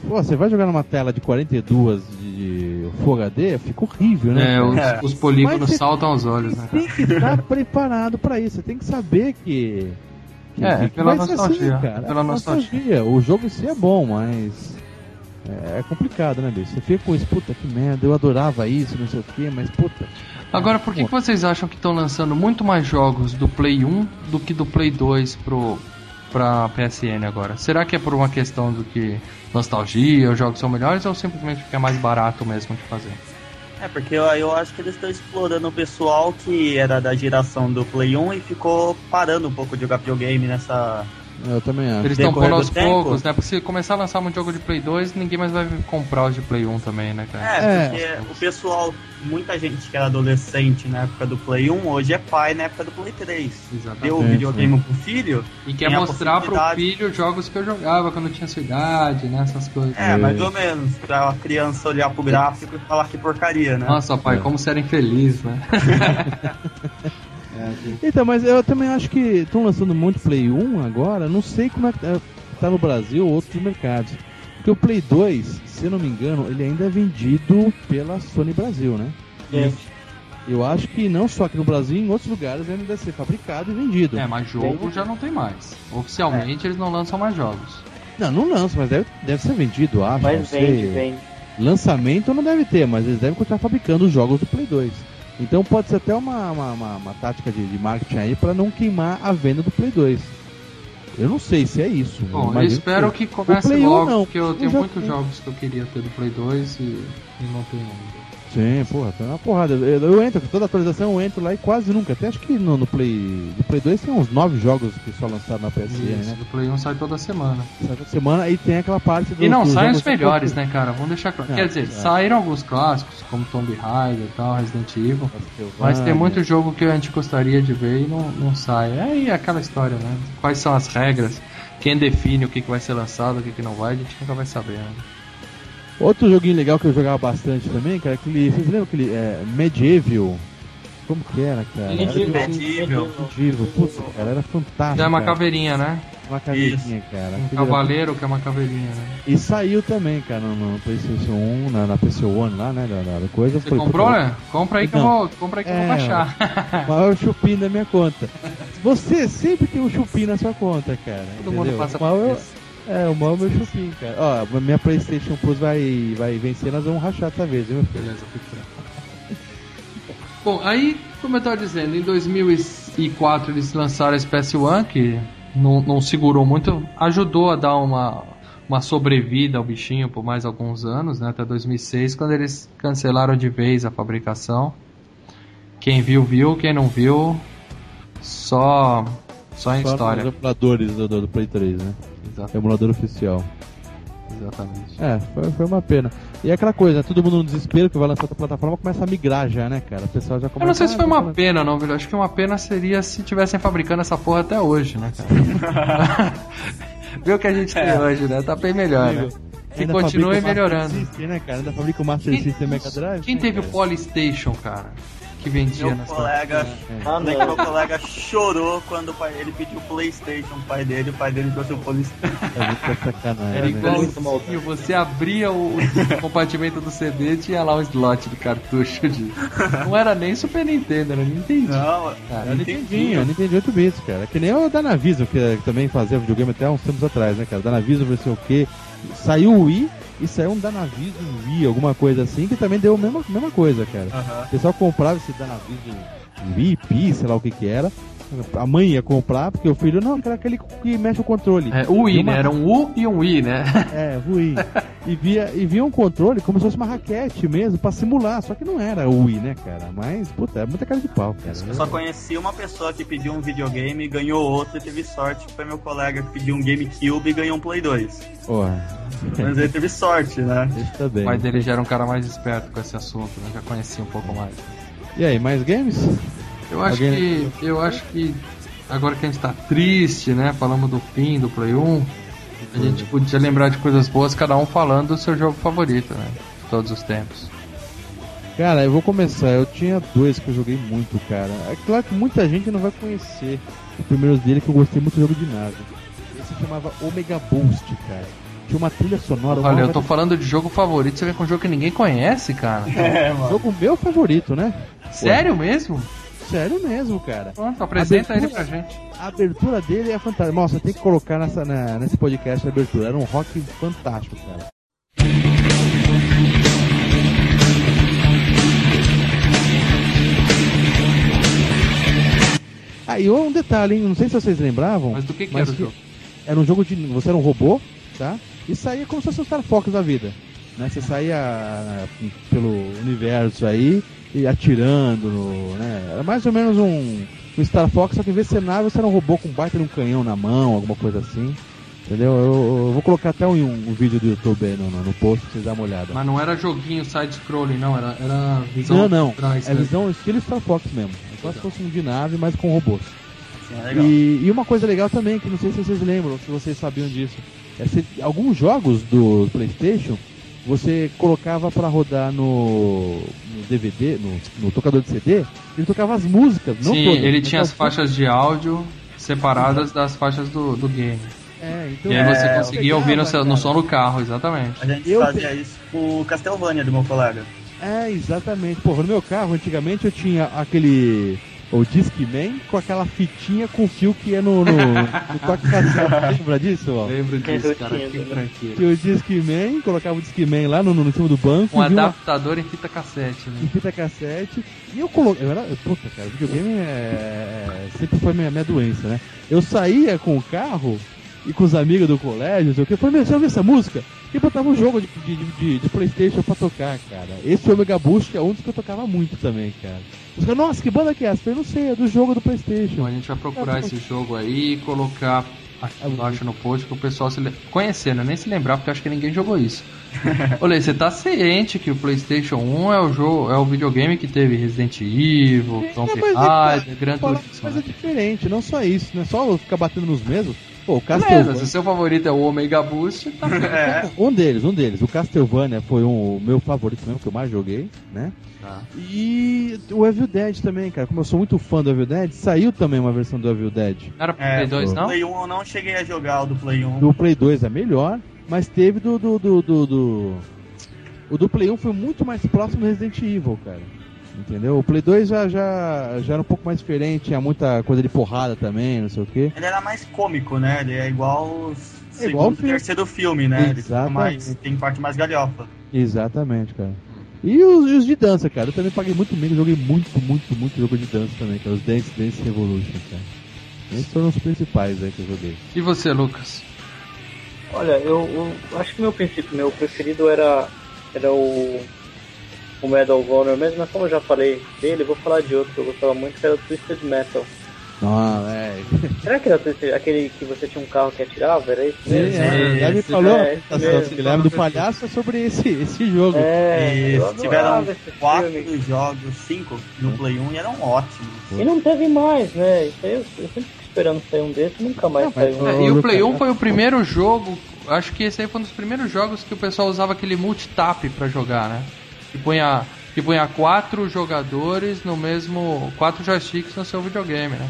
Pô, você vai jogar numa tela de 42 de Full HD, fica horrível, né? É, os, É. os polígonos saltam aos olhos, né, cara? Tem que estar preparado pra isso, você tem que saber que. É, pela ser nostalgia, cara. pela É nostalgia. O jogo em si é bom, mas. É, é complicado, né, bicho? Você fica com isso, puta que merda, eu adorava isso, não sei o que, mas puta. Agora, por que, que vocês acham que estão lançando muito mais jogos do Play 1 do que do Play 2 pro, pra PSN agora? Será que é por uma questão do que nostalgia, os jogos são melhores ou simplesmente porque é mais barato mesmo de fazer? É, porque eu, eu acho que eles estão explorando o pessoal que era da geração do Play 1 e ficou parando um pouco de jogar videogame nessa, Eu também acho. Eles estão pondo do aos tempo? poucos, né? Porque se começar a lançar um jogo de Play 2, ninguém mais vai comprar os de Play 1 também, né, cara? É, porque o pessoal, muita gente que era adolescente na época do Play 1, hoje é pai na época do Play 3. Exatamente. Deu o videogame pro filho, E quer mostrar pro filho jogos que eu jogava quando eu tinha sua idade, né? Essas coisas. é, mais ou menos, pra criança olhar pro gráfico e falar que porcaria, né? Nossa, pai, como ser infeliz, né? Então, mas eu também acho que estão lançando muito Play 1 agora, não sei como é que tá- tá no Brasil ou outros mercados. Porque o Play 2, se eu não me engano, ele ainda é vendido pela Sony Brasil, né? É. Eu acho que não só aqui no Brasil, em outros lugares ainda deve ser fabricado e vendido. É, mas jogo já não tem mais. Oficialmente eles não lançam mais jogos. Não, não lança, mas deve, deve ser vendido, acho. Mas sei. vende, vende. Lançamento não deve ter, mas eles devem continuar fabricando os jogos do Play 2. Então pode ser até uma, uma, uma- uma tática de, de marketing aí para não queimar a venda do Play 2. Eu não sei se é isso. Bom, eu espero que comece Play 1 logo, não, porque eu eu tenho já muitos jogos que eu queria ter do Play 2 e, e não tenho ainda. Sim, porra, tá uma porrada. Eu, eu entro, toda atualização eu entro lá e quase nunca. Até acho que no, no Play. No Play 2 tem uns 9 jogos que só lançaram na PSN, Isso, né? do Play 1 sai toda semana. Sai toda semana e tem aquela parte do. E não saem os melhores, né, cara? Vamos deixar claro. Não, Quer dizer, é. saíram alguns clássicos, como Tomb Raider e tal, Resident Evil. Mas tem muito jogo que a gente gostaria de ver e não, não sai. É aí aquela história, né? Quais são as regras? Quem define o que, que vai ser lançado, o que, que não vai, a gente nunca vai saber. Né? Outro joguinho legal que eu jogava bastante também, cara, aquele. Vocês lembram aquele é, Medieval? Como que era, cara? Era Medieval. Medieval. Medieval, puta, cara, era fantástico. Já é uma cara. caveirinha, né? Uma caveirinha, cara. Um Aquele era- cavaleiro que é uma caveirinha, né? E saiu também, cara, no, no PlayStation 1, na, na PC One lá, né? Da, da- da coisa. Você Foi- comprou, foi- né? Compra aí que eu Não. vou, compra aí que eu vou É, baixar. Maior chupim da minha conta. Você sempre tem um chupim na sua conta, cara. Todo mundo entendeu? passa o mal por é, isso. É, o mal o meu chupim, cara. Ó, a minha PlayStation Plus vai, vai vencer, nós vamos rachar dessa vez, viu, meu filho? Beleza. Bom, aí, como eu tava dizendo, em 2004 eles lançaram esse PS1, que não, não segurou muito, ajudou a dar uma, uma sobrevida ao bichinho por mais alguns anos, né, até 2006, quando eles cancelaram de vez a fabricação. Quem viu, viu, quem não viu, só, só em Só história. nos emuladores do, do, do Play 3, né? Exata- Emulador oficial. Exatamente. É, foi, foi uma pena. E é aquela coisa, né? todo mundo no desespero que vai lançar outra plataforma começa a migrar já, né, cara? O pessoal já começa Eu não sei se "Ah, foi uma pena, não, velho. Acho que uma pena seria se tivessem fabricando essa porra até hoje, né, cara? Vê o que a gente tem hoje, né? Tá bem melhor, né? Que Ainda continue fabrica o Master melhorando. System, né, cara? Ainda fabrica o Master System Mega Drive. Quem né, teve o? Polystation, cara? Que vendia Meu colega, Ah, meu colega chorou quando o pai, ele pediu o Playstation, o pai dele, o pai dele trouxe o Playstation. É muita sacanagem. Era né? igualzinho, você abria o, o compartimento do CD e tinha lá um slot de cartucho de. Não era nem Super Nintendo, era Nintendo. Não, É o Nintendinho, é o Nintendo 8 bits, cara. É Que nem o Danavision, que, que também fazia videogame até uns tempos atrás, né, cara? Danavision, não sei o que. Saiu o Wii e saiu um Danavision Wii, alguma coisa assim, que também deu a mesma, mesma coisa, cara. O pessoal comprava esse Danavision Wii, Pi, sei lá o que que era. A mãe ia comprar, porque o filho, não, era aquele que mexe o controle. É, o Wii, uma- né? Era um U e um Wii, né? É, Wii. e, via, e via um controle como se fosse uma raquete mesmo, pra simular. Só que não era o Wii, né, cara? Mas, puta, é muita cara de pau, cara. Eu só conheci uma pessoa que pediu um videogame, ganhou outro e teve sorte, que foi meu colega que pediu um GameCube e ganhou um Play 2. Porra, Mas ele teve sorte, né? esse tá bem. O pai dele já era um cara mais esperto com esse assunto, né? Já conhecia um pouco mais. E aí, mais games? Eu acho Alguém- que. Eu acho que agora que a gente tá triste, né? Falamos do fim do Play 1, a gente podia lembrar de coisas boas, cada um falando do seu jogo favorito, né? De todos os tempos. Cara, eu vou começar. Eu tinha dois que eu joguei muito, cara. É claro que muita gente não vai conhecer os primeiros dele, que eu gostei muito do jogo de nave. Esse se chamava Omega Boost, cara. Tinha uma trilha sonora. Olha, eu tô falando de jogo favorito, você vem com um jogo que ninguém conhece, cara. É, mano. Jogo meu favorito, né? Sério mesmo? Sério mesmo, cara. Pronto, apresenta ele Abertura- pra gente. A abertura dele é fantástica. Nossa, tem que colocar nessa, na- nesse podcast a abertura. Era um rock fantástico, cara. Aí, um detalhe, hein? Não sei se vocês lembravam. Mas do que, que era o jogo? Era um jogo de. Você era um robô, tá? E saía como se fosse o Star Fox da vida. Né? Você saía ah, pelo universo aí e atirando. Né? Era mais ou menos um. um Star Fox, só que em vez de ser nave, você era um robô com um baita de um canhão na mão, alguma coisa assim. Entendeu? Eu, eu vou colocar até um, um vídeo do YouTube aí no, no, no post pra vocês darem uma olhada. Mas não era joguinho side-scrolling, não, era, era visão Não, não. atrás, É né? visão estilo Star Fox mesmo. É só se fosse um de nave, mas com robôs. Legal. E, e uma coisa legal também, que não sei se vocês lembram, se vocês sabiam disso. É se, alguns jogos do Playstation você colocava pra rodar no, no DVD, no, no tocador de CD, ele tocava as músicas, não Sim, todas. ele mas tinha as as- faixas de áudio separadas das faixas do, do game. É, então, E aí você É, conseguia ouvir no, seu- no som do carro, exatamente. A gente Eu fazia te- isso com o Castlevania do meu colega. É, exatamente. Porra, no meu carro, antigamente eu tinha aquele. O Discman com aquela fitinha com fio que ia no, no, no toque cassete. Lembra disso, ó? Lembro Que disso, cara, que né? tranquilo. Tinha o Discman, colocava o Discman lá no, no, em cima do banco. Um vinha uma- adaptador em fita cassete, em né? fita cassete. E eu coloquei. Eu era, puta, cara, videogame é, sempre foi minha, minha doença, né? Eu saía com o carro e com os amigos do colégio, não sei o que. Falei, meu, você ouviu essa música? E botava um jogo de, de, de, de Playstation pra tocar, cara. Esse foi o Mega Boost, é um dos que eu tocava muito também, cara. Os caras, nossa, que banda que é essa? Eu não sei, é do jogo do Então Playstation. a gente vai procurar esse jogo aí e colocar aqui embaixo no post pro pessoal se le- conhecer, né? Nem se lembrar, porque acho que ninguém jogou isso. Olha, você tá ciente que o PlayStation 1 é o jogo, é o videogame que teve Resident Evil, Tomb É, mas é, Raider, Gran Fala Turismo. coisa né? diferente, não só isso, não é só ficar batendo nos mesmos. Pô, o Beleza, Castlevania. se o seu favorito é o Omega Boost, tá É, Um deles, um deles. O Castlevania foi um, o meu favorito mesmo, que eu mais joguei, né? Tá. E o Evil Dead também, cara. Como eu sou muito fã do Evil Dead, saiu também uma versão do Evil Dead. Não era pro É, Play 2, o não? Play 1 eu não cheguei a jogar o do Play 1. Do Play 2 é melhor, mas teve do. do, do, do, do- O do Play 1 foi muito mais próximo do Resident Evil, cara. Entendeu? O Play 2 já, já, já era um pouco mais diferente, tinha muita coisa de porrada também, não sei o quê. Ele era mais cômico, né? Ele é igual o É igual e filme. terceiro filme, né? Ele Exatamente. mais, tem parte mais galhofa. Exatamente, cara. E os, e os de dança, cara. Eu também paguei muito menos, joguei muito, muito, muito jogo de dança também, cara. Os Dance Dance Revolution, cara. Esses foram os principais aí que eu joguei. E você, Lucas? Olha, eu, eu acho que meu princípio, meu preferido era, era o, o Medal of Honor mesmo, mas como eu já falei dele, vou falar de outro que eu gostava muito, que era o Twisted Metal. Ah, é. Será que era o Twisted, aquele que você tinha um carro que atirava? Era esse Sim, mesmo? é, o Guilherme falou, é, tá Guilherme do Palhaço é sobre esse, esse jogo. É, eu tiveram quatro filme. jogos, cinco no Play 1 e eram ótimos. E não teve mais, né? Isso aí eu, eu sempre fico esperando sair um desse, nunca mais Não, mas- saiu um. É, e o Play 1 né? foi o primeiro jogo, acho que esse aí foi um dos primeiros jogos que o pessoal usava aquele multitap pra jogar, né? Que punha, que punha quatro jogadores no mesmo. quatro joysticks no seu videogame, né?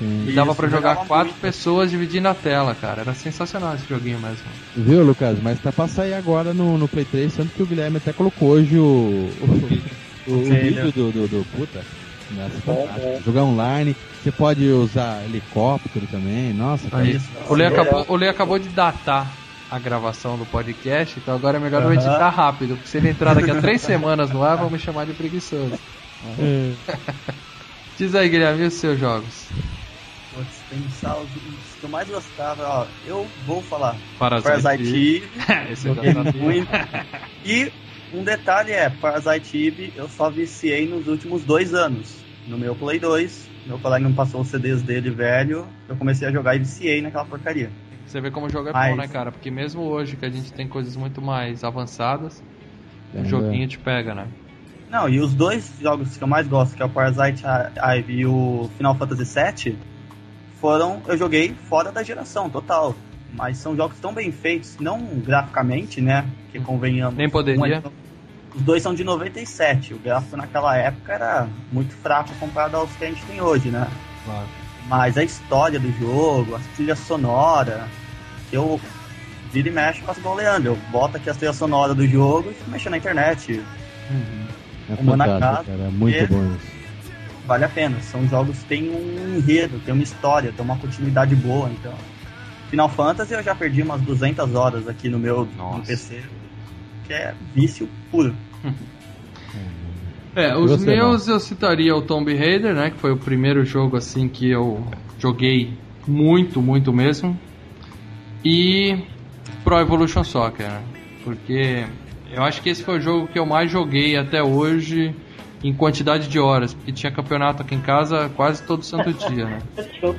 Sim. E dava pra jogar quatro muito. pessoas dividindo a tela, cara. Era sensacional esse joguinho mesmo. Viu, Lucas? Mas tá pra sair agora no, no Play 3, tanto que o Guilherme até colocou hoje o, o, o, vídeo do, do, do. Puta. Nossa, Bom, fantástico. bom. Jogar online, você pode usar helicóptero também, nossa. Aí, Isso. o Lê acabou, o Lê acabou de datar a gravação do podcast, então agora é melhor eu Aham. editar rápido, porque se ele entrar daqui a três semanas no ar, vão me chamar de preguiçoso. É. Diz aí, Guilherme, e os seus jogos? Putz, pensar os os que eu mais gostava, ó, eu vou falar. Parasite Parasite Esse eu muito. E um detalhe é, Parasite Eve eu só viciei nos últimos dois anos. No meu Play 2, meu colega me passou os CDs dele velho, eu comecei a jogar e viciei naquela porcaria. Você vê como o jogo é Mas- bom, né, cara? Porque mesmo hoje que a gente tem coisas muito mais avançadas, o Ainda- joguinho te pega, né? Não, e os dois jogos que eu mais gosto, que é o Parasite Eve e o Final Fantasy VII, foram, eu joguei fora da geração, total. Mas são jogos tão bem feitos, não graficamente, né? Que convenhamos. Nem poderia. um Os dois são de 97. O gráfico naquela época era muito fraco comparado aos que a gente tem hoje, né? Claro. Mas a história do jogo, a trilha sonora, eu vira e mexe faço igual o Leandro. Eu boto aqui a trilha sonora do jogo e fico mexendo na internet. É Uma na fantástico, casa, cara. É muito e- bom isso. Vale a pena. São jogos que têm um enredo, tem uma história, tem uma continuidade boa. Então, Final Fantasy eu já perdi umas 200 horas aqui no meu no. PC, que é vício puro. É, os você, meus eu citaria o Tomb Raider, né? Que foi o primeiro jogo assim que eu joguei muito, muito mesmo. E Pro Evolution Soccer, né? Porque eu acho que esse foi o jogo que eu mais joguei até hoje em quantidade de horas, porque tinha campeonato aqui em casa quase todo santo dia, né?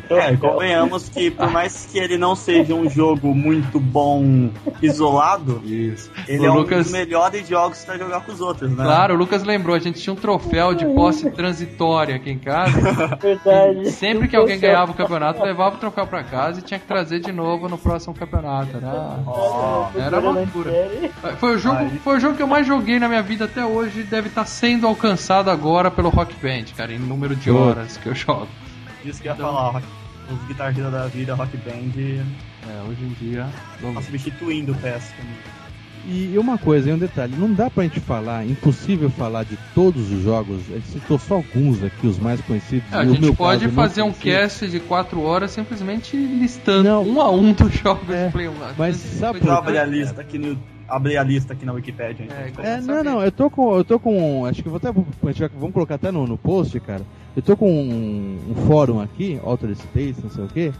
É, convenhamos que por mais que ele não seja um jogo muito bom isolado, Isso. ele O é um Lucas- dos melhores jogos pra jogar com os outros, né? Claro, o Lucas lembrou, a gente tinha um troféu de posse transitória aqui em casa. Verdade. Sempre que alguém ganhava o campeonato, levava o troféu pra casa e tinha que trazer de novo no próximo campeonato. Era, era loucura. Foi o, jogo, foi o jogo que eu mais joguei na minha vida até hoje. Deve estar sendo alcançado agora pelo Rock Band, cara, em número de horas que eu jogo. Isso que eu ia falar, rock- os Guitar Hero da vida, Rock Band, É, hoje em dia. tá substituindo o PS também. E uma coisa, e um detalhe, não dá pra gente falar, impossível falar de todos os jogos, a gente citou só alguns aqui, os mais conhecidos. É, a gente pode caso, fazer um cast de 4 horas simplesmente listando Não. um a um dos jogos É, de Play 1. mas sabe por a lista aqui no. Abrir a lista aqui na Wikipedia. então. É. É, não, não, eu tô com. Eu tô com. Acho que eu vou até. Vamos colocar até no, no post, cara. Eu tô com um, um fórum aqui, Alter Space, não sei o que,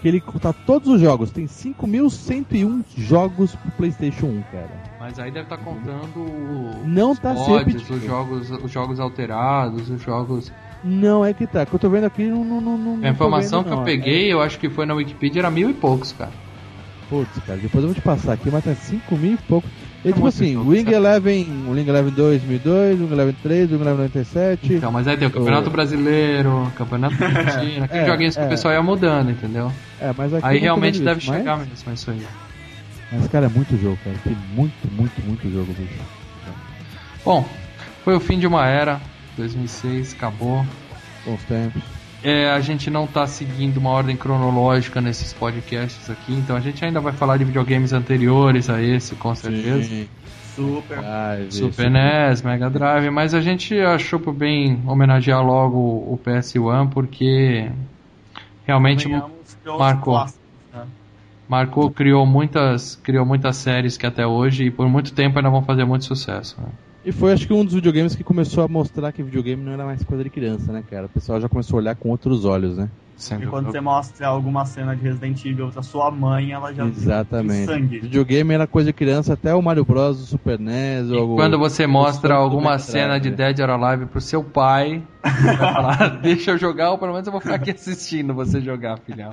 que ele conta todos os jogos. Tem 5.101 jogos pro PlayStation 1, cara. Mas aí deve estar contando Não os tá mods, os jogos, os jogos alterados, os jogos. Não, é que tá. Que eu tô vendo aqui não. não, não, não A informação tô que vendo, eu peguei, eu acho que foi na Wikipedia, era mil e poucos, cara. Putz, cara, depois eu vou te passar aqui, mas tá 5 mil e pouco. E, É tipo assim, jogo, Wing? Eleven, o Wing Eleven 2002, Wing Eleven 3, Wing Eleven 97. Então, mas aí tem o Campeonato O- Brasileiro, Campeonato Argentino, aqueles É, joguinhos que é. o pessoal ia mudando, entendeu? É, mas aqui Aí realmente deve isso, mas- chegar mesmo isso aí. Mas, cara, é muito jogo, cara. Tem muito, muito, muito jogo, bicho. Bom, foi o fim de uma era, 2006, acabou. Bons tempos. É, a gente não tá seguindo uma ordem cronológica nesses podcasts aqui, então a gente ainda vai falar de videogames anteriores a esse, com certeza. Sim. Super. Ah, Super NES, Mega Drive, mas a gente achou por bem homenagear logo o PS1 porque realmente outros marcou. clássicos, né? marcou, criou muitas, criou muitas séries que até hoje e por muito tempo ainda vão fazer muito sucesso. né? E foi, acho que, um dos videogames que começou a mostrar que videogame não era mais coisa de criança, né, cara? O pessoal já começou a olhar com outros olhos, né? Sem E quando você mostra alguma cena de Resident Evil pra sua mãe, ela já Exatamente. tem sangue. Videogame era coisa de criança até o Mario Bros, do Super NES, ou algo- Quando você mostra alguma cena de Drive. Dead or Alive pro seu pai, ele vai falar, deixa eu jogar ou pelo menos eu vou ficar aqui assistindo você jogar, filhão.